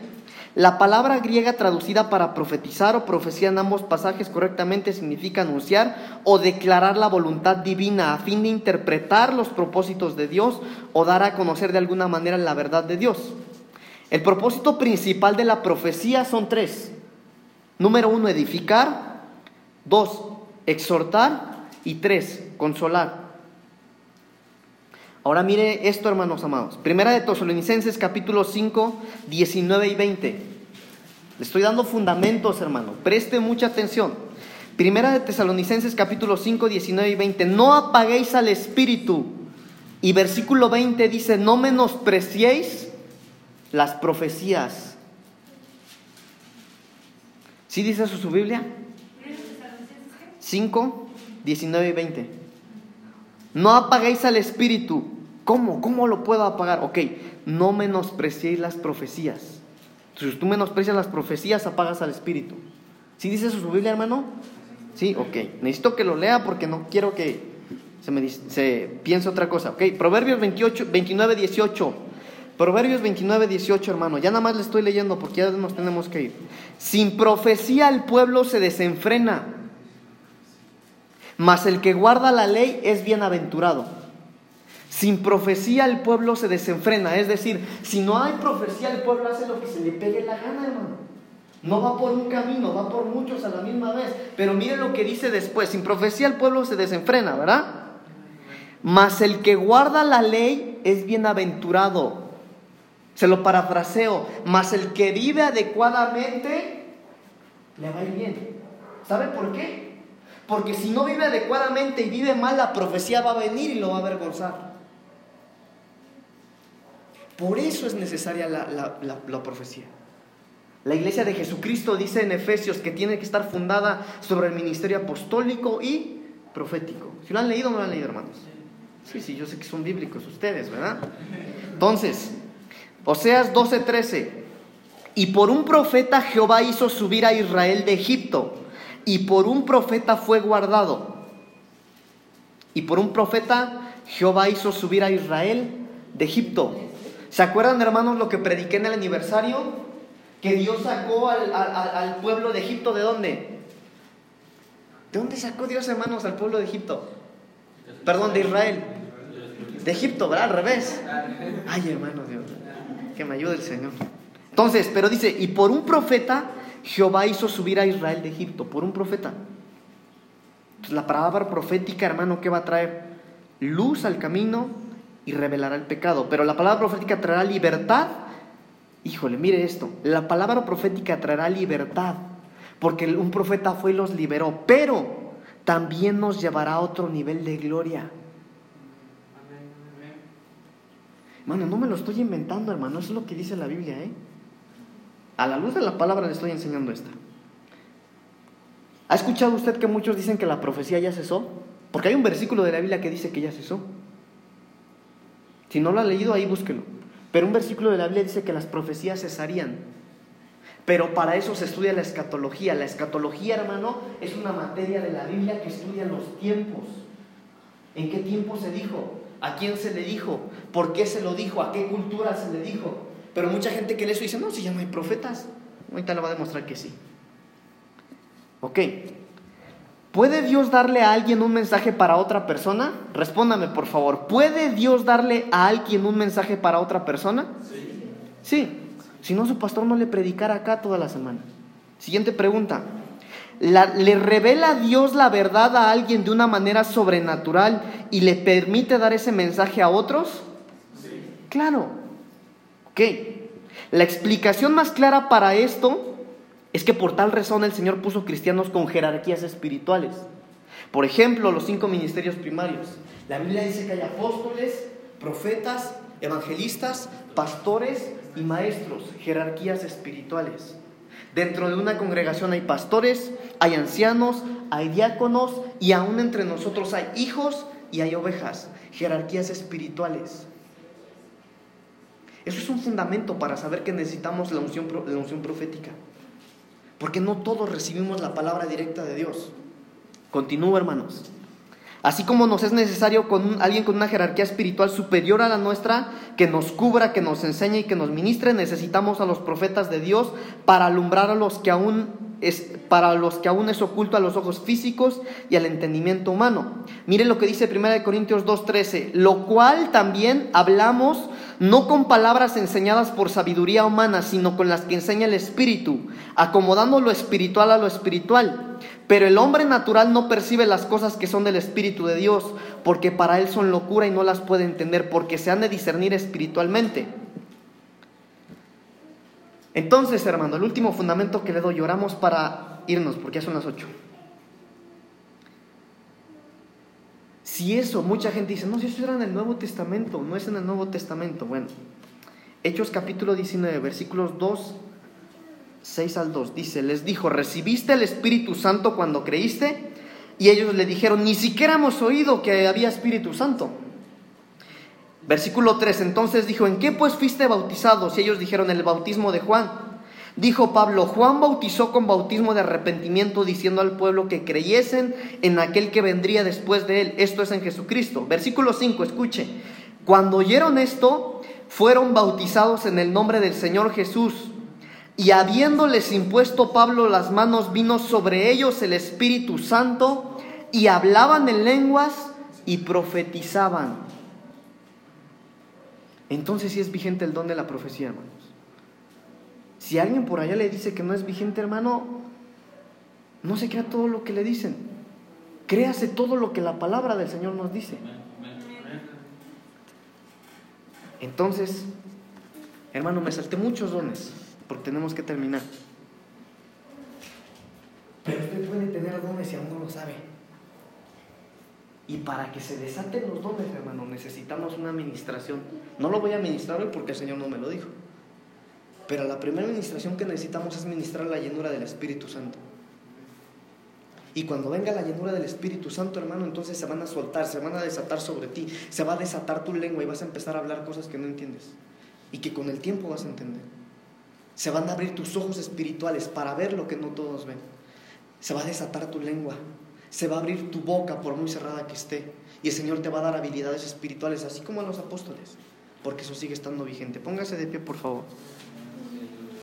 La palabra griega traducida para profetizar o profecía en ambos pasajes correctamente significa anunciar o declarar la voluntad divina a fin de interpretar los propósitos de Dios o dar a conocer de alguna manera la verdad de Dios. El propósito principal de la profecía son tres. Número uno, edificar. Dos, exhortar. Y tres, consolar. Ahora mire esto, hermanos amados. Primera de Tesalonicenses capítulo 5, 19 y 20. Le estoy dando fundamentos, hermano. Preste mucha atención. Primera de Tesalonicenses capítulo 5, 19 y 20. No apaguéis al espíritu. Y versículo 20 dice, no menospreciéis las profecías. ¿Sí dice eso su Biblia? 5, 19 y 20. No apaguéis al espíritu. ¿Cómo? ¿Cómo lo puedo apagar? Ok, no menospreciéis las profecías. Si tú menosprecias las profecías, apagas al espíritu. ¿Sí dice eso su Biblia, hermano? Sí, ok. Necesito que lo lea porque no quiero que se me se piense otra cosa. Ok, Proverbios 28, 29, 18. Proverbios 29, 18, hermano. Ya nada más le estoy leyendo porque ya nos tenemos que ir. Sin profecía el pueblo se desenfrena, mas el que guarda la ley es bienaventurado. Sin profecía el pueblo se desenfrena, es decir, si no hay profecía el pueblo hace lo que se le pegue la gana, hermano. No va por un camino, va por muchos a la misma vez. Pero miren lo que dice después, sin profecía el pueblo se desenfrena, ¿verdad? Mas el que guarda la ley es bienaventurado. Se lo parafraseo, mas el que vive adecuadamente le va a ir bien. ¿Sabe por qué? Porque si no vive adecuadamente y vive mal, la profecía va a venir y lo va a avergonzar. Por eso es necesaria la, la- la- profecía. La iglesia de Jesucristo dice en Efesios que tiene que estar fundada sobre el ministerio apostólico y profético. Si lo han leído no lo han leído, hermanos? Sí, sí, yo sé que son bíblicos ustedes, ¿verdad? Entonces, Oseas 12:13. Y por un profeta Jehová hizo subir a Israel de Egipto, y por un profeta fue guardado. Y por un profeta Jehová hizo subir a Israel de Egipto. ¿Se acuerdan, hermanos, lo que prediqué en el aniversario? Que Dios sacó al, pueblo de Egipto de dónde? ¿De dónde sacó Dios, hermanos, al pueblo de Egipto? Perdón, de Israel. De Egipto, ¿verdad? Al revés. Ay, hermano Dios. Que me ayude el Señor. Entonces, pero dice, y por un profeta Jehová hizo subir a Israel de Egipto, por un profeta. La palabra profética, hermano, ¿qué va a traer? Luz al camino y revelará el pecado. Pero la palabra profética traerá libertad. Híjole, mire esto. La palabra profética traerá libertad. Porque un profeta fue y los liberó. Pero también nos llevará a otro nivel de gloria. Hermano, no me lo estoy inventando, hermano. Es lo que dice la Biblia, ¿eh? A la luz de la palabra le estoy enseñando esta. ¿Ha escuchado usted que muchos dicen que la profecía ya cesó? Porque hay un versículo de la Biblia que dice que ya cesó. Si no lo ha leído, ahí búsquelo. Pero un versículo de la Biblia dice que las profecías cesarían. Pero para eso se estudia la escatología. La escatología, hermano, es una materia de la Biblia que estudia los tiempos. ¿En qué tiempo se dijo? ¿A quién se le dijo? ¿Por qué se lo dijo? ¿A qué cultura se le dijo? Pero mucha gente que lee eso dice, no, si ya no hay profetas. Ahorita le va a demostrar que sí. Ok. ¿Puede Dios darle a alguien un mensaje para otra persona? Respóndame, por favor. ¿Puede Dios darle a alguien un mensaje para otra persona? Sí. Sí. Si no, su pastor no le predicara acá toda la semana. Siguiente pregunta. ¿Le revela Dios la verdad a alguien de una manera sobrenatural y le permite dar ese mensaje a otros? Sí. Claro. La explicación más clara para esto es que por tal razón el Señor puso cristianos con jerarquías espirituales. Por ejemplo, los cinco ministerios primarios. La Biblia dice que hay apóstoles, profetas, evangelistas, pastores y maestros, jerarquías espirituales. Dentro de una congregación hay pastores, hay ancianos, hay diáconos y aún entre nosotros hay hijos y hay ovejas, jerarquías espirituales. Eso es un fundamento para saber que necesitamos la unción, la unción profética. Porque no todos recibimos la palabra directa de Dios. Continúo, hermanos. Así como nos es necesario con alguien con una jerarquía espiritual superior a la nuestra, que nos cubra, que nos enseñe y que nos ministre, necesitamos a los profetas de Dios para alumbrar a los que aún es, para los que aún es oculto a los ojos físicos y al entendimiento humano. Miren lo que dice 1 Corintios 2.13, lo cual también hablamos no con palabras enseñadas por sabiduría humana, sino con las que enseña el Espíritu, acomodando lo espiritual a lo espiritual. Pero el hombre natural no percibe las cosas que son del Espíritu de Dios, porque para él son locura y no las puede entender, porque se han de discernir espiritualmente. Entonces, hermano, el último fundamento que le doy, oramos para irnos, porque ya son las ocho. Si eso, mucha gente dice, no, si eso era en el Nuevo Testamento, no es en el Nuevo Testamento. Bueno, Hechos capítulo 19, versículos 2, 6 al 2, dice, les dijo, ¿recibiste el Espíritu Santo cuando creíste? Y ellos le dijeron, ni siquiera hemos oído que había Espíritu Santo. Versículo 3, entonces dijo, ¿en qué pues fuiste bautizados? Y ellos dijeron, el bautismo de Juan. Dijo Pablo, Juan bautizó con bautismo de arrepentimiento diciendo al pueblo que creyesen en aquel que vendría después de él, esto es en Jesucristo. Versículo 5, escuche, cuando oyeron esto, fueron bautizados en el nombre del Señor Jesús. Y habiéndoles impuesto Pablo las manos, vino sobre ellos el Espíritu Santo y hablaban en lenguas y profetizaban. Entonces sí es vigente el don de la profecía, hermano. Si alguien por allá le dice que no es vigente, hermano, no se crea todo lo que le dicen. Créase todo lo que la palabra del Señor nos dice. Entonces, hermano, me salté muchos dones, porque tenemos que terminar. Pero usted puede tener dones y aún no lo sabe. Y para que se desaten los dones, hermano, necesitamos una administración. No lo voy a administrar hoy porque el Señor no me lo dijo. Pero la primera administración que necesitamos es ministrar la llenura del Espíritu Santo. Y cuando venga la llenura del Espíritu Santo, hermano, entonces se van a soltar, se van a desatar sobre ti, se va a desatar tu lengua y vas a empezar a hablar cosas que no entiendes y que con el tiempo vas a entender. Se van a abrir tus ojos espirituales para ver lo que no todos ven. Se va a desatar tu lengua, se va a abrir tu boca por muy cerrada que esté. Y el Señor te va a dar habilidades espirituales, así como a los apóstoles, porque eso sigue estando vigente. Póngase de pie, por favor.